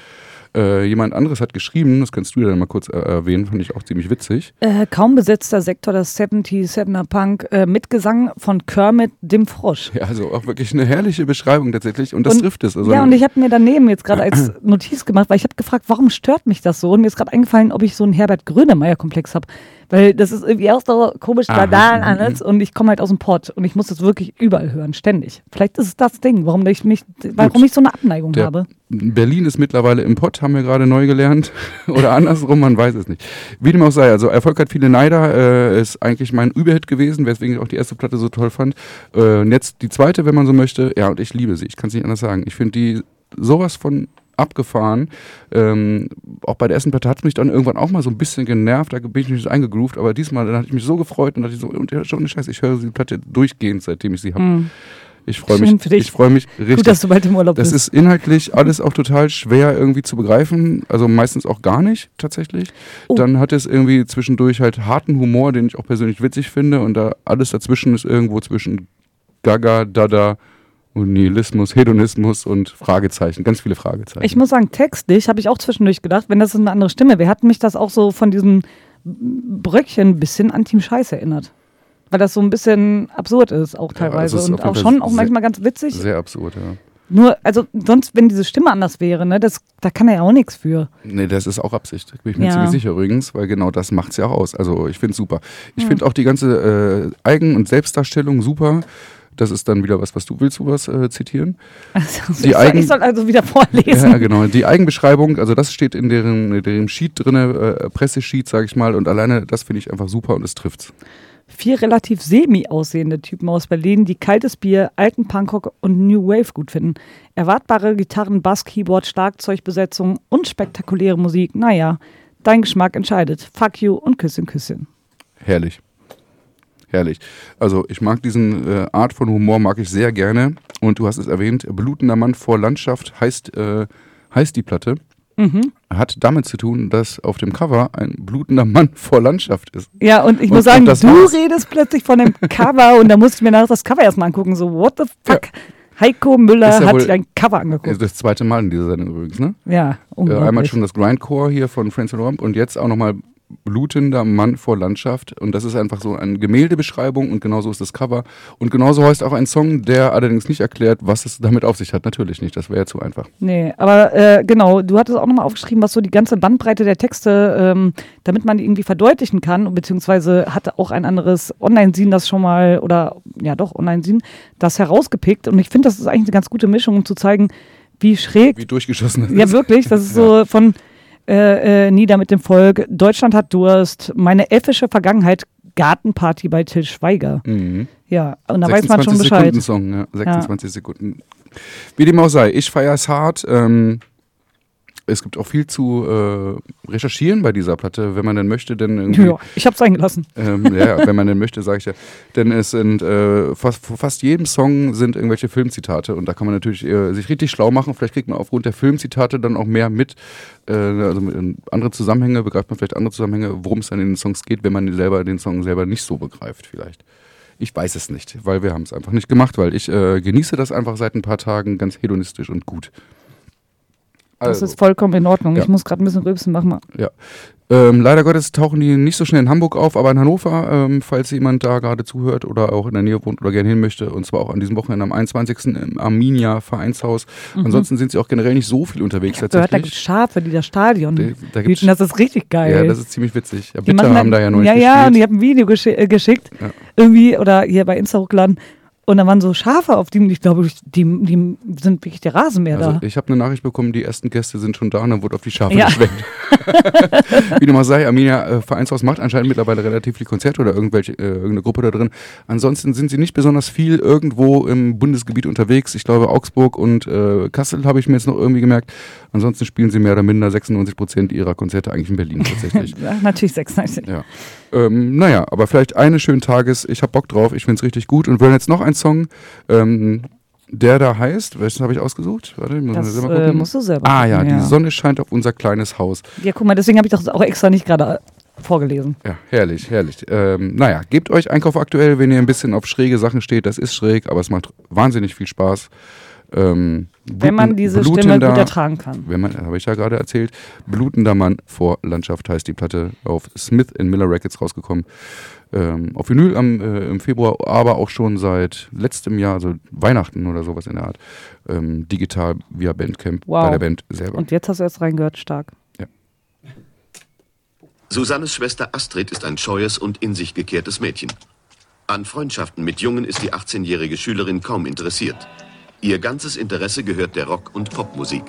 [SPEAKER 1] Äh, jemand anderes hat geschrieben, das kannst du ja dann mal kurz äh, erwähnen, fand ich auch ziemlich witzig.
[SPEAKER 2] Äh, kaum besetzter Sektor des 77er Punk äh, mit Gesang von Kermit dem Frosch.
[SPEAKER 1] Ja, also auch wirklich eine herrliche Beschreibung tatsächlich und das
[SPEAKER 2] Und-
[SPEAKER 1] trifft es. Also,
[SPEAKER 2] ja, und ich habe mir daneben jetzt gerade als (clears throat) Notiz gemacht, weil ich habe gefragt, warum stört mich das so? Und mir ist gerade eingefallen, ob ich so einen Herbert Grönemeyer-Komplex habe. Weil das ist irgendwie auch so komisch
[SPEAKER 1] Aha.
[SPEAKER 2] da alles und ich komme halt aus dem Pott und ich muss das wirklich überall hören, ständig. Vielleicht ist es das Ding, warum ich mich, warum ich so eine Abneigung
[SPEAKER 1] Der-
[SPEAKER 2] habe.
[SPEAKER 1] Berlin ist mittlerweile im Pott, haben wir gerade neu gelernt. (laughs) Oder andersrum, man weiß es nicht. Wie dem auch sei, also Erfolg hat viele Neider, äh, ist eigentlich mein Überhit gewesen, weswegen ich auch die erste Platte so toll fand. Äh, und jetzt die zweite, wenn man so möchte. Ja, und ich liebe sie, ich kann es nicht anders sagen. Ich finde die sowas von abgefahren. Ähm, auch bei der ersten Platte hat es mich dann irgendwann auch mal so ein bisschen genervt, da bin ich nicht eingegroovt, aber diesmal dann hatte ich mich so gefreut und dachte ich so, und ja, schon eine Scheiße, ich höre die Platte durchgehend, seitdem ich sie habe.
[SPEAKER 2] Hm.
[SPEAKER 1] Ich freue mich, ich freue mich richtig.
[SPEAKER 2] Gut, dass du bald im Urlaub
[SPEAKER 1] Das
[SPEAKER 2] bist.
[SPEAKER 1] ist inhaltlich alles auch total schwer irgendwie zu begreifen. Also meistens auch gar nicht tatsächlich.
[SPEAKER 2] Oh.
[SPEAKER 1] Dann hat es irgendwie zwischendurch halt harten Humor, den ich auch persönlich witzig finde. Und da alles dazwischen ist irgendwo zwischen Gaga, Dada und Nihilismus, Hedonismus und Fragezeichen. Ganz viele Fragezeichen.
[SPEAKER 2] Ich muss sagen, textlich habe ich auch zwischendurch gedacht, wenn das eine andere Stimme wäre, hat mich das auch so von diesem Bröckchen ein bisschen an Team Scheiß erinnert. Weil das so ein bisschen absurd ist, auch
[SPEAKER 1] Ja,
[SPEAKER 2] teilweise.
[SPEAKER 1] es ist
[SPEAKER 2] und auch schon auch manchmal ganz witzig.
[SPEAKER 1] Sehr absurd, ja.
[SPEAKER 2] Nur, also sonst, wenn diese Stimme anders wäre, ne, das, da kann er ja auch nichts für.
[SPEAKER 1] Nee, das ist auch Absicht. Bin ich mir
[SPEAKER 2] Ja.
[SPEAKER 1] ziemlich sicher übrigens, weil genau das macht es ja auch aus. Also ich finde es super. Ich finde auch die ganze äh, Eigen- und Selbstdarstellung super. Das ist dann wieder was, was du willst, du was äh, zitieren?
[SPEAKER 2] Also,
[SPEAKER 1] Die (laughs)
[SPEAKER 2] ich, soll,
[SPEAKER 1] Eigen-
[SPEAKER 2] ich soll also wieder vorlesen.
[SPEAKER 1] Ja, genau. Die Eigenbeschreibung, also das steht in deren, in deren Sheet drinne, äh, Pressesheet, sage ich mal, und alleine das finde ich einfach super und es trifft's.
[SPEAKER 2] Vier relativ semi aussehende Typen aus Berlin, die kaltes Bier, alten Punkrock und New Wave gut finden. Erwartbare Gitarren, Bass, Keyboard, Schlagzeugbesetzung und spektakuläre Musik. Naja, dein Geschmack entscheidet. Fuck you und Küsschen, Küsschen.
[SPEAKER 1] Herrlich. Herrlich. Also ich mag diesen äh, Art von Humor, mag ich sehr gerne. Und du hast es erwähnt, Blutender Mann vor Landschaft heißt, äh, heißt die Platte.
[SPEAKER 2] Mhm.
[SPEAKER 1] Hat damit zu tun, dass auf dem Cover ein blutender Mann vor Landschaft ist.
[SPEAKER 2] Ja, und ich
[SPEAKER 1] Und-
[SPEAKER 2] muss sagen,
[SPEAKER 1] und
[SPEAKER 2] du
[SPEAKER 1] war's.
[SPEAKER 2] redest plötzlich von dem Cover und da musste ich mir nach das Cover erstmal angucken. So, what the fuck? Heiko Müller
[SPEAKER 1] ja
[SPEAKER 2] hat sich ein Cover angeguckt.
[SPEAKER 1] das zweite Mal in dieser Sendung übrigens, ne?
[SPEAKER 2] Ja,
[SPEAKER 1] Äh,
[SPEAKER 2] unglaublich.
[SPEAKER 1] einmal schon das Grindcore hier von and Romp und jetzt auch nochmal blutender Mann vor Landschaft. Und das ist einfach so eine Gemäldebeschreibung und genauso ist das Cover. Und genauso heißt auch ein Song, der allerdings nicht erklärt, was es damit auf sich hat. Natürlich nicht, das wäre ja zu einfach.
[SPEAKER 2] Nee, aber äh, genau, du hattest auch nochmal aufgeschrieben, was so die ganze Bandbreite der Texte, ähm, damit man die irgendwie verdeutlichen kann, beziehungsweise hatte auch ein anderes Online-Sin das schon mal, oder ja doch, Online-Sin, das herausgepickt. Und ich finde, das ist eigentlich eine ganz gute Mischung, um zu zeigen, wie schräg
[SPEAKER 1] Wie durchgeschossen das
[SPEAKER 2] Ja,
[SPEAKER 1] ist.
[SPEAKER 2] wirklich. Das ist so (laughs) von äh, äh, Nieder mit dem Volk, Deutschland hat Durst, meine effische Vergangenheit, Gartenparty bei Till Schweiger.
[SPEAKER 1] Mhm.
[SPEAKER 2] Ja, und da weiß man schon
[SPEAKER 1] 26
[SPEAKER 2] Bescheid.
[SPEAKER 1] Sekunden Song, ja. 26 Sekunden. Wie dem auch sei, ich feiere es hart. Ähm, es gibt auch viel zu äh, recherchieren bei dieser Platte, wenn man denn möchte, denn irgendwie.
[SPEAKER 2] Ja, ich hab's eingelassen.
[SPEAKER 1] Ähm, ja, wenn man denn möchte, sage ich ja. Denn es sind äh, fast, vor fast jedem Song sind irgendwelche Filmzitate und da kann man natürlich äh, sich richtig schlau machen. Vielleicht kriegt man aufgrund der Filmzitate dann auch mehr mit, äh, also mit, äh, andere Zusammenhänge, begreift man vielleicht andere Zusammenhänge, worum es dann in den Songs geht, wenn man selber den Song selber nicht so begreift vielleicht. Ich weiß es nicht, weil wir haben es einfach nicht gemacht, weil ich äh, genieße das einfach seit ein paar Tagen ganz hedonistisch und gut.
[SPEAKER 2] Das
[SPEAKER 1] Also.
[SPEAKER 2] ist vollkommen in Ordnung.
[SPEAKER 1] Ja.
[SPEAKER 2] Ich muss gerade ein bisschen rülpsen. Mach mal.
[SPEAKER 1] Ja. Ähm, leider Gottes tauchen die nicht so schnell in Hamburg auf, aber in Hannover, ähm, falls jemand da gerade zuhört oder auch in der Nähe wohnt oder gerne hin möchte, und zwar auch an diesem Wochenende am 21. im Arminia Vereinshaus. Ansonsten sind sie auch generell nicht so viel unterwegs
[SPEAKER 2] Mhm. Gehört, da gibt
[SPEAKER 1] tatsächlich.
[SPEAKER 2] Schafe, die das Stadion
[SPEAKER 1] Da- da gibt's-.
[SPEAKER 2] Das ist richtig geil.
[SPEAKER 1] Ja, das ist ziemlich witzig. Ja,
[SPEAKER 2] Die
[SPEAKER 1] Bitter haben da ja neulich
[SPEAKER 2] Ja, ja, und ich habe ein Video geschi äh, geschickt,
[SPEAKER 1] Ja.
[SPEAKER 2] irgendwie, oder hier bei Insta hochgeladen. Und da waren so Schafe auf dem, ich glaube, die, die sind wirklich der Rasenmäher
[SPEAKER 1] Also
[SPEAKER 2] da.
[SPEAKER 1] ich habe eine Nachricht bekommen, die ersten Gäste sind schon da und dann wurde auf die Schafe
[SPEAKER 2] Ja.
[SPEAKER 1] geschwenkt. (laughs) Wie dem auch sei, Arminia äh, Vereinshaus macht anscheinend mittlerweile relativ viel Konzerte oder irgendwelche, äh, irgendeine Gruppe da drin. Ansonsten sind sie nicht besonders viel irgendwo im Bundesgebiet unterwegs. Ich glaube Augsburg und äh, Kassel habe ich mir jetzt noch irgendwie gemerkt. Ansonsten spielen sie mehr oder minder 96 Prozent ihrer Konzerte eigentlich in Berlin tatsächlich. (laughs)
[SPEAKER 2] Natürlich 96.
[SPEAKER 1] Ja. Ähm, naja, aber vielleicht eines schönen Tages, ich hab Bock drauf, ich find's richtig gut und wir hören jetzt noch einen Song, ähm, der da heißt, welchen habe ich ausgesucht? Warte, ich muss mal
[SPEAKER 2] Das
[SPEAKER 1] selber
[SPEAKER 2] äh,
[SPEAKER 1] gucken.
[SPEAKER 2] musst du selber.
[SPEAKER 1] ah ja,
[SPEAKER 2] gucken,
[SPEAKER 1] die Sonne scheint auf unser kleines Haus.
[SPEAKER 2] Ja, guck mal, deswegen habe ich das auch extra nicht gerade vorgelesen.
[SPEAKER 1] Ja, herrlich, herrlich. Ähm, naja, gebt euch Einkauf aktuell, wenn ihr ein bisschen auf schräge Sachen steht, das ist schräg, aber es macht wahnsinnig viel Spaß. Ähm,
[SPEAKER 2] Wenn man
[SPEAKER 1] bluten-
[SPEAKER 2] diese Stimme gut ertragen kann.
[SPEAKER 1] wenn man, habe ich ja gerade erzählt, Blutender Mann vor Landschaft heißt die Platte auf Smith in Miller Records rausgekommen. Ähm, auf Vinyl am, äh, im Februar, aber auch schon seit letztem Jahr, also Weihnachten oder sowas in der Art, ähm, digital via Bandcamp
[SPEAKER 2] Wow.
[SPEAKER 1] bei der Band selber.
[SPEAKER 2] Und jetzt hast du erst reingehört, stark.
[SPEAKER 6] Susannes Schwester Astrid ist ein scheues und in sich gekehrtes Mädchen. An Freundschaften mit Jungen ist die 18-jährige Schülerin kaum interessiert. Ihr ganzes Interesse gehört der Rock- und Popmusik.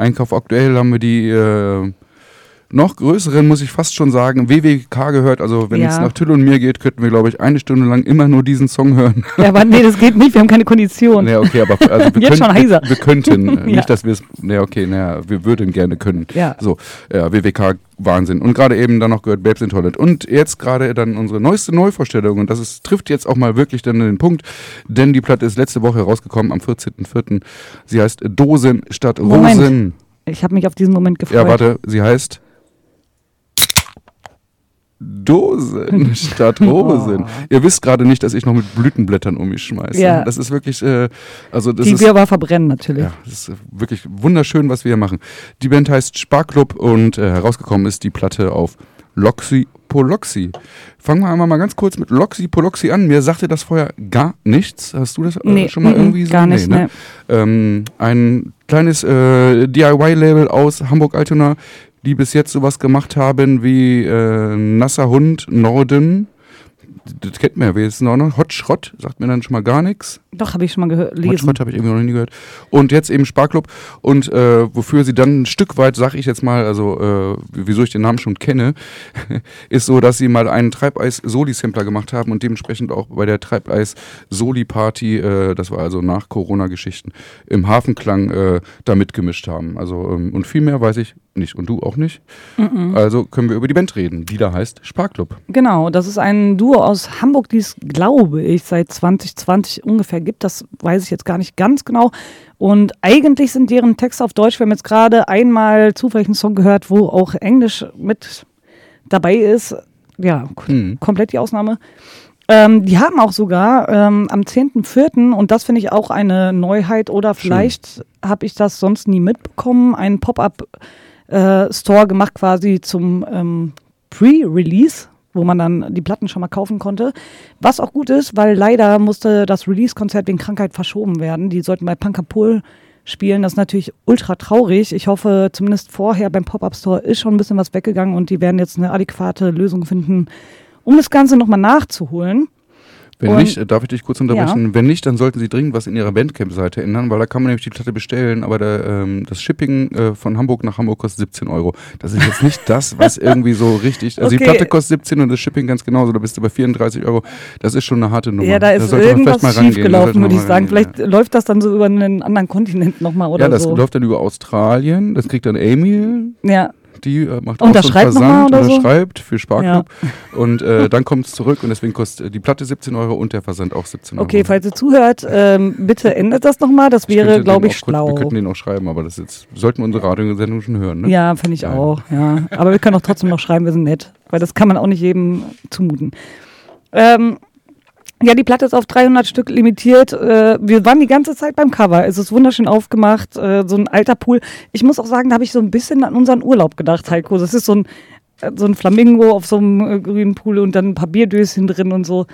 [SPEAKER 1] Einkauf. Aktuell haben wir die äh, noch größeren, muss ich fast schon sagen, WWK gehört. Also wenn
[SPEAKER 2] Ja.
[SPEAKER 1] es nach Till und mir geht, könnten wir, glaube ich, eine Stunde lang immer nur diesen Song hören.
[SPEAKER 2] Ja, aber nee, das geht nicht, wir haben keine Kondition.
[SPEAKER 1] naja, okay, aber also (laughs) wir,
[SPEAKER 2] Jetzt schon
[SPEAKER 1] könnten,
[SPEAKER 2] heiser.
[SPEAKER 1] wir, wir könnten. (laughs)
[SPEAKER 2] Ja.
[SPEAKER 1] Nicht, dass wir es, naja, okay, naja, wir würden gerne können.
[SPEAKER 2] Ja.
[SPEAKER 1] So, ja, WWK, Wahnsinn. Und gerade eben dann noch gehört Babes in Toilet. Und jetzt gerade dann unsere neueste Neuvorstellung. Und das ist, trifft jetzt auch mal wirklich dann den Punkt, denn die Platte ist letzte Woche rausgekommen, am 14.04. Sie heißt Dosen statt
[SPEAKER 2] Moment.
[SPEAKER 1] Rosen.
[SPEAKER 2] Ich habe mich auf diesen Moment gefreut.
[SPEAKER 1] Ja, warte, sie heißt Dosen statt Rosen. (laughs) Ihr wisst gerade nicht, dass ich noch mit Blütenblättern um mich schmeiße.
[SPEAKER 2] Ja.
[SPEAKER 1] Das ist wirklich, äh, also das
[SPEAKER 2] Die
[SPEAKER 1] ist,
[SPEAKER 2] wir aber verbrennen natürlich.
[SPEAKER 1] ja, das ist wirklich wunderschön, was wir hier machen. Die Band heißt Sparklub und äh, herausgekommen ist die Platte auf Loxy Poloxy. Fangen wir einmal mal ganz kurz mit Loxy Poloxy an. Mir sagte das vorher gar nichts. Hast du das äh,
[SPEAKER 2] Nee,
[SPEAKER 1] schon mal irgendwie so?
[SPEAKER 2] gar nicht,
[SPEAKER 1] ne? ähm, Ein kleines äh, DIY-Label aus Hamburg-Altona, die bis jetzt sowas gemacht haben wie äh, Nasser Hund Norden. Das kennt man ja, wie ist es noch? Hot Schrott, sagt mir dann schon mal gar nichts.
[SPEAKER 2] Doch, habe ich schon mal gehört. Lesen.
[SPEAKER 1] Hotspot habe ich irgendwie noch nie gehört. Und jetzt eben Sparklub. Und äh, wofür sie dann ein Stück weit, sag ich jetzt mal, also äh, wieso ich den Namen schon kenne, (laughs) ist so, dass sie mal einen Treibeis-Soli-Sampler gemacht haben und dementsprechend auch bei der Treibeis-Soli-Party, äh, das war also nach Corona-Geschichten, im Hafenklang äh, da mitgemischt haben. Also ähm, und viel mehr weiß ich nicht und du auch nicht. Also können wir über die Band reden, die da heißt Sparklub.
[SPEAKER 2] Genau, das ist ein Duo aus Hamburg, die es, glaube ich, seit 2020 ungefähr gibt. Das weiß ich jetzt gar nicht ganz genau. Und eigentlich sind deren Texte auf Deutsch. Wir haben jetzt gerade einmal zufällig einen Song gehört, wo auch Englisch mit dabei ist. Ja,
[SPEAKER 1] Mhm.
[SPEAKER 2] komplett die Ausnahme. Ähm, die haben auch sogar ähm, am 10.04., und das finde ich auch eine Neuheit, oder vielleicht habe ich das sonst nie mitbekommen, einen Pop-up-Store gemacht quasi zum ähm, Pre-Release, wo man dann die Platten schon mal kaufen konnte. Was auch gut ist, weil leider musste das Release-Konzert wegen Krankheit verschoben werden. Die sollten bei Punkapol spielen. Das ist natürlich ultra traurig. Ich hoffe, zumindest vorher beim Pop-Up-Store ist schon ein bisschen was weggegangen und die werden jetzt eine adäquate Lösung finden, um das Ganze nochmal nachzuholen.
[SPEAKER 1] Wenn
[SPEAKER 2] Und-
[SPEAKER 1] nicht, äh, darf ich dich kurz unterbrechen? Wenn nicht, dann sollten Sie dringend was in Ihrer Bandcamp-Seite ändern, weil da kann man nämlich die Platte bestellen, aber der, ähm, das Shipping äh, von Hamburg nach Hamburg kostet 17 Euro. Das ist jetzt nicht das, was (laughs) irgendwie so richtig. Also die
[SPEAKER 2] Okay.
[SPEAKER 1] Platte kostet 17 und das Shipping ganz genauso, da bist du bei 34 Euro. Das ist schon eine harte Nummer.
[SPEAKER 2] Ja, da ist
[SPEAKER 1] man
[SPEAKER 2] irgendwas
[SPEAKER 1] mal. Da
[SPEAKER 2] schiefgelaufen,
[SPEAKER 1] man
[SPEAKER 2] würde ich sagen.
[SPEAKER 1] rangehen,
[SPEAKER 2] Vielleicht läuft das dann so über einen anderen Kontinent nochmal
[SPEAKER 1] ja.
[SPEAKER 2] oder
[SPEAKER 1] ja, das
[SPEAKER 2] so.
[SPEAKER 1] läuft dann über Australien, das kriegt dann Amy,
[SPEAKER 2] Ja,
[SPEAKER 1] die äh, macht
[SPEAKER 2] Unterschreibt
[SPEAKER 1] auch so
[SPEAKER 2] noch mal
[SPEAKER 1] einen Versand,
[SPEAKER 2] oder so?
[SPEAKER 1] unterschreibt für Sparklub und äh, (laughs) dann kommt es zurück und deswegen kostet äh, die Platte 17 Euro und der Versand auch 17 Euro.
[SPEAKER 2] okay, falls ihr zuhört, ähm, bitte ändert das nochmal. Das
[SPEAKER 1] Ich
[SPEAKER 2] wäre, glaube ich,
[SPEAKER 1] auch kurz- Wir
[SPEAKER 2] schlau.
[SPEAKER 1] könnten den auch schreiben, aber das jetzt sollten unsere Radiosendung schon hören, ne?
[SPEAKER 2] Ja, finde ich
[SPEAKER 1] Ja.
[SPEAKER 2] auch, ja. Aber wir können auch trotzdem noch schreiben, wir sind nett. Weil das kann man auch nicht jedem zumuten. Ähm, ja, die Platte ist auf 300 Stück limitiert. Äh, wir waren die ganze Zeit beim Cover. Es ist wunderschön aufgemacht, äh, so ein alter Pool. Ich muss auch sagen, da habe ich so ein bisschen an unseren Urlaub gedacht, Heiko. Das ist so ein, äh, so ein Flamingo auf so einem grünen Pool und dann ein paar Bierdöschen drin und so.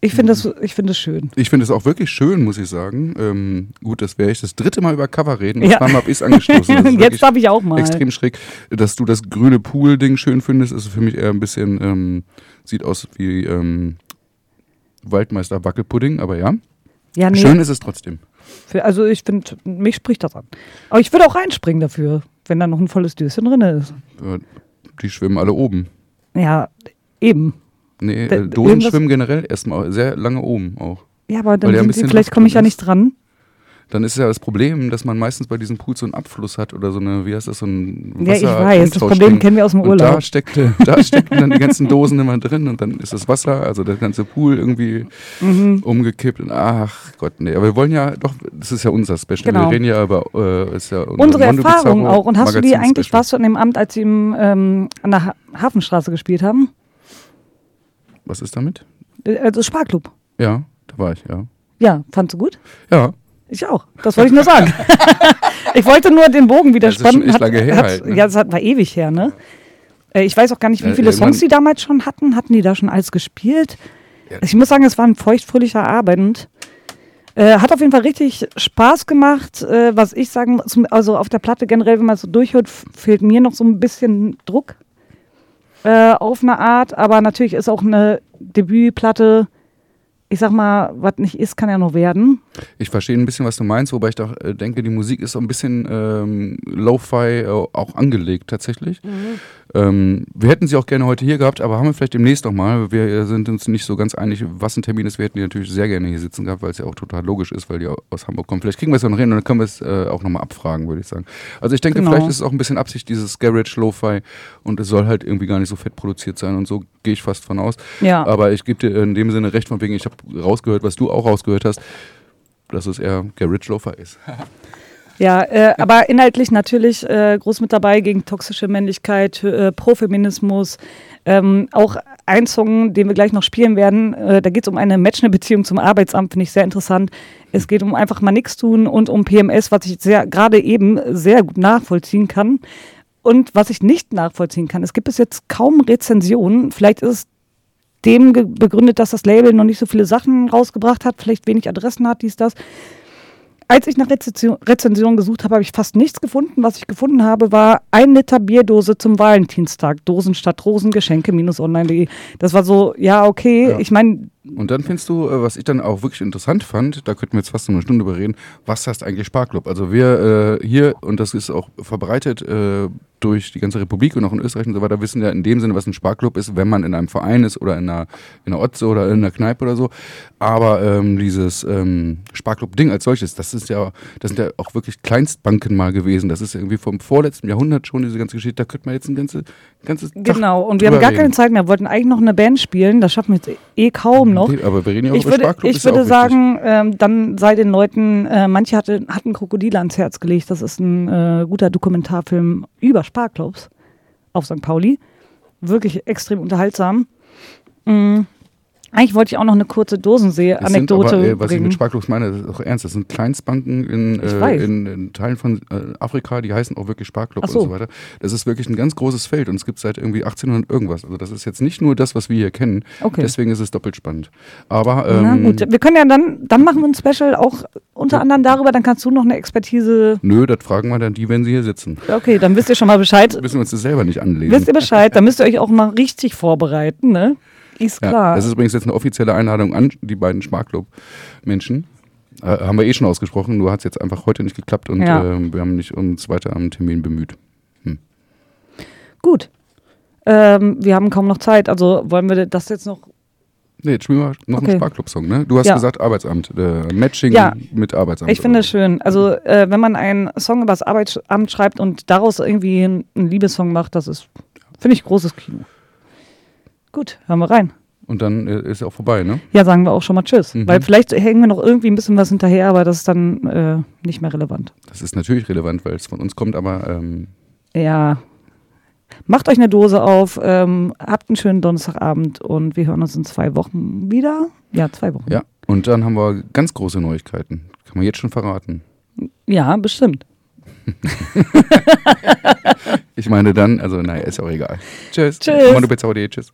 [SPEAKER 2] Ich finde das, ich finde das schön.
[SPEAKER 1] Ich finde es auch wirklich schön, muss ich sagen. Ähm, gut, das wäre ich das dritte Mal über Cover reden.
[SPEAKER 2] Ja.
[SPEAKER 1] Zweimal habe ich es angestoßen. Das (laughs)
[SPEAKER 2] Jetzt darf ich auch mal.
[SPEAKER 1] Extrem schräg. Dass du das grüne Pool-Ding schön findest, ist für mich eher ein bisschen, ähm, sieht aus wie ähm, Waldmeister Wackelpudding, aber ja.
[SPEAKER 2] Ja, nee.
[SPEAKER 1] Schön ist es trotzdem.
[SPEAKER 2] Für, also ich finde, mich spricht das an. Aber ich würde auch reinspringen dafür, wenn da noch ein volles Döschen drin ist.
[SPEAKER 1] Äh, Die schwimmen alle oben.
[SPEAKER 2] Ja, eben.
[SPEAKER 1] Nee, äh, Dosen
[SPEAKER 2] irgendwas-
[SPEAKER 1] schwimmen generell erstmal sehr lange oben auch.
[SPEAKER 2] Ja, aber dann sind sie, vielleicht komme ich ja nicht dran.
[SPEAKER 1] Dann ist ja das Problem, dass man meistens bei diesen Pools so einen Abfluss hat oder so eine, wie heißt das, so ein
[SPEAKER 2] Ja, ich
[SPEAKER 1] Wasser-
[SPEAKER 2] weiß, das. Problem kennen wir aus dem
[SPEAKER 1] Und
[SPEAKER 2] Urlaub.
[SPEAKER 1] da steckte, da steckten dann die ganzen Dosen immer drin und dann ist das Wasser, also der ganze Pool irgendwie
[SPEAKER 2] Mhm.
[SPEAKER 1] umgekippt und ach Gott, nee. Aber wir wollen ja doch, das ist ja unser Special.
[SPEAKER 2] Genau.
[SPEAKER 1] Wir reden ja über, äh, ist ja unser
[SPEAKER 2] Unsere Erfahrung auch. Und hast du die
[SPEAKER 1] Magazin
[SPEAKER 2] eigentlich,
[SPEAKER 1] Special.
[SPEAKER 2] warst du an dem Amt, als sie im, ähm, an der ha Hafenstraße gespielt haben?
[SPEAKER 1] Was ist damit?
[SPEAKER 2] Äh, Also Sparklub.
[SPEAKER 1] Ja, da war ich, ja.
[SPEAKER 2] Ja, fandst du gut?
[SPEAKER 1] Ja,
[SPEAKER 2] Ich auch. Das wollte ich nur sagen. (laughs) ich wollte nur den Bogen wieder
[SPEAKER 1] Das ist
[SPEAKER 2] spannen.
[SPEAKER 1] echt lange her
[SPEAKER 2] hat,
[SPEAKER 1] halt, ne?
[SPEAKER 2] Ja, das hat, war ewig her, ne? Äh, Ich weiß auch gar nicht, wie
[SPEAKER 1] Ja,
[SPEAKER 2] viele Songs die damals schon hatten. Hatten die da schon alles gespielt?
[SPEAKER 1] Ja.
[SPEAKER 2] Ich muss sagen, es war ein feuchtfröhlicher Abend. Äh, hat auf jeden Fall richtig Spaß gemacht. Äh, was ich sagen muss, also auf der Platte generell, wenn man es so durchhört, fehlt mir noch so ein bisschen Druck äh, auf eine Art. Aber natürlich ist auch eine Debütplatte ich sag mal, was nicht ist, kann ja noch werden.
[SPEAKER 1] Ich verstehe ein bisschen, was du meinst, wobei ich doch äh, denke, die Musik ist so ein bisschen ähm, Lo-Fi äh, auch angelegt tatsächlich. Ähm, wir hätten sie auch gerne heute hier gehabt, aber haben wir vielleicht demnächst noch mal. Wir sind uns nicht so ganz einig, was ein Termin ist. Wir hätten die natürlich sehr gerne hier sitzen gehabt, weil es ja auch total logisch ist, weil die au- aus Hamburg kommen. Vielleicht kriegen wir es ja noch hin und dann können wir es äh, auch nochmal abfragen, würde ich sagen. Also ich denke,
[SPEAKER 2] Genau.
[SPEAKER 1] vielleicht ist es auch ein bisschen Absicht, dieses Garage Lo-Fi und es soll halt irgendwie gar nicht so fett produziert sein und so gehe ich fast von aus.
[SPEAKER 2] Ja.
[SPEAKER 1] Aber ich gebe dir in dem Sinne recht von wegen, ich habe rausgehört, was du auch rausgehört hast, dass es eher Garage Lo-Fi ist. (laughs)
[SPEAKER 2] Ja, äh, aber inhaltlich natürlich äh, groß mit dabei gegen toxische Männlichkeit, äh, Pro-Feminismus. Ähm, auch ein Song, den wir gleich noch spielen werden, äh, da geht es um eine matchende Beziehung zum Arbeitsamt, finde ich sehr interessant. Es geht um einfach mal nichts tun und um PMS, was ich sehr gerade eben sehr gut nachvollziehen kann. Und was ich nicht nachvollziehen kann, es gibt bis jetzt kaum Rezensionen. Vielleicht ist es dem begründet, dass das Label noch nicht so viele Sachen rausgebracht hat, vielleicht wenig Adressen hat, dies, das. Als ich nach Rezension, Rezension gesucht habe, habe ich fast nichts gefunden. Was ich gefunden habe, war ein Liter Bierdose zum Valentinstag. Dosen statt Rosen, Geschenke minus online.de. Das war so, ja, okay.
[SPEAKER 1] Ja.
[SPEAKER 2] Ich meine,
[SPEAKER 1] Und dann findest du, äh, was ich dann auch wirklich interessant fand, da könnten wir jetzt fast noch eine Stunde drüber reden, was heißt eigentlich Sparklub? Also wir äh, hier, und das ist auch verbreitet äh, durch die ganze Republik und auch in Österreich und so weiter, wissen ja in dem Sinne, was ein Sparklub ist, wenn man in einem Verein ist oder in einer, in einer Otze oder in einer Kneipe oder so. Aber ähm, dieses ähm, Sparklub-Ding als solches, das ist ja, das sind ja auch wirklich Kleinstbanken mal gewesen. Das ist irgendwie vom vorletzten Jahrhundert schon, diese ganze Geschichte. Da könnte man jetzt ein ganze, ganzes Tag
[SPEAKER 2] genau. Und wir haben gar
[SPEAKER 1] reden.
[SPEAKER 2] keine Zeit mehr. Wir wollten eigentlich noch eine Band spielen. Das schaffen wir jetzt eh kaum noch.
[SPEAKER 1] Aber wir reden ja auch
[SPEAKER 2] Ich
[SPEAKER 1] über
[SPEAKER 2] würde,
[SPEAKER 1] Sparklub.
[SPEAKER 2] ich würde sagen, ähm, dann sei den Leuten, äh, manche hatte, hatten Krokodile ans Herz gelegt. Das ist ein äh, guter Dokumentarfilm über Sparklubs auf St. Pauli. Wirklich extrem unterhaltsam. Mm. Eigentlich wollte ich auch noch eine kurze Dosensee-Anekdote
[SPEAKER 1] äh, was ich
[SPEAKER 2] bringen.
[SPEAKER 1] mit Sparklubs meine, das ist auch ernst. Das sind Kleinstbanken in,
[SPEAKER 2] Ich
[SPEAKER 1] äh, in, in Teilen von äh, Afrika, die heißen auch wirklich Sparklub
[SPEAKER 2] so.
[SPEAKER 1] und so weiter. Das ist wirklich ein ganz großes Feld und es gibt seit irgendwie 1800 irgendwas. Also das ist jetzt nicht nur das, was wir hier kennen.
[SPEAKER 2] Okay.
[SPEAKER 1] Deswegen ist es doppelt spannend. Aber ähm,
[SPEAKER 2] Na gut, wir können ja dann, dann machen wir ein Special auch unter anderem darüber, dann kannst du noch eine Expertise.
[SPEAKER 1] nö, das fragen wir dann die, wenn sie hier sitzen.
[SPEAKER 2] Okay, dann wisst ihr schon mal Bescheid.
[SPEAKER 1] Müssen wir uns das selber nicht anlesen.
[SPEAKER 2] Wisst ihr Bescheid, dann müsst ihr euch auch mal richtig vorbereiten, ne? Ist
[SPEAKER 1] Ja,
[SPEAKER 2] klar.
[SPEAKER 1] das ist übrigens jetzt eine offizielle Einladung an die beiden Sparklub-Menschen. Äh, haben wir eh schon ausgesprochen, nur hat es jetzt einfach heute nicht geklappt und
[SPEAKER 2] Ja.
[SPEAKER 1] ähm, wir haben nicht uns weiter am Termin bemüht.
[SPEAKER 2] Gut. Ähm, wir haben kaum noch Zeit, also wollen wir das jetzt noch.
[SPEAKER 1] Nee, jetzt spielen wir noch
[SPEAKER 2] Okay.
[SPEAKER 1] einen Sparklub-Song, ne? Du hast
[SPEAKER 2] Ja.
[SPEAKER 1] gesagt Arbeitsamt, äh, Matching
[SPEAKER 2] Ja.
[SPEAKER 1] mit Arbeitsamt.
[SPEAKER 2] Ich finde es schön. Also, äh, wenn man einen Song über das Arbeitsamt schreibt und daraus irgendwie einen Liebessong macht, das ist, finde ich, großes Kino. Gut, hören wir rein.
[SPEAKER 1] Und dann äh, ist ja auch vorbei, ne?
[SPEAKER 2] Ja, sagen wir auch schon mal Tschüss.
[SPEAKER 1] Mhm.
[SPEAKER 2] Weil vielleicht hängen wir noch irgendwie ein bisschen was hinterher, aber das ist dann äh, nicht mehr relevant.
[SPEAKER 1] Das ist natürlich relevant, weil es von uns kommt, aber ähm,
[SPEAKER 2] Ja. Macht euch eine Dose auf, ähm, habt einen schönen Donnerstagabend und wir hören uns in zwei Wochen wieder. Ja, zwei Wochen.
[SPEAKER 1] ja. Und dann haben wir ganz große Neuigkeiten. Kann man jetzt schon verraten.
[SPEAKER 2] Ja, bestimmt. (laughs)
[SPEAKER 1] Ich meine dann, also naja, ist auch egal. Tschüss.
[SPEAKER 2] Tschüss.
[SPEAKER 1] Tschüss.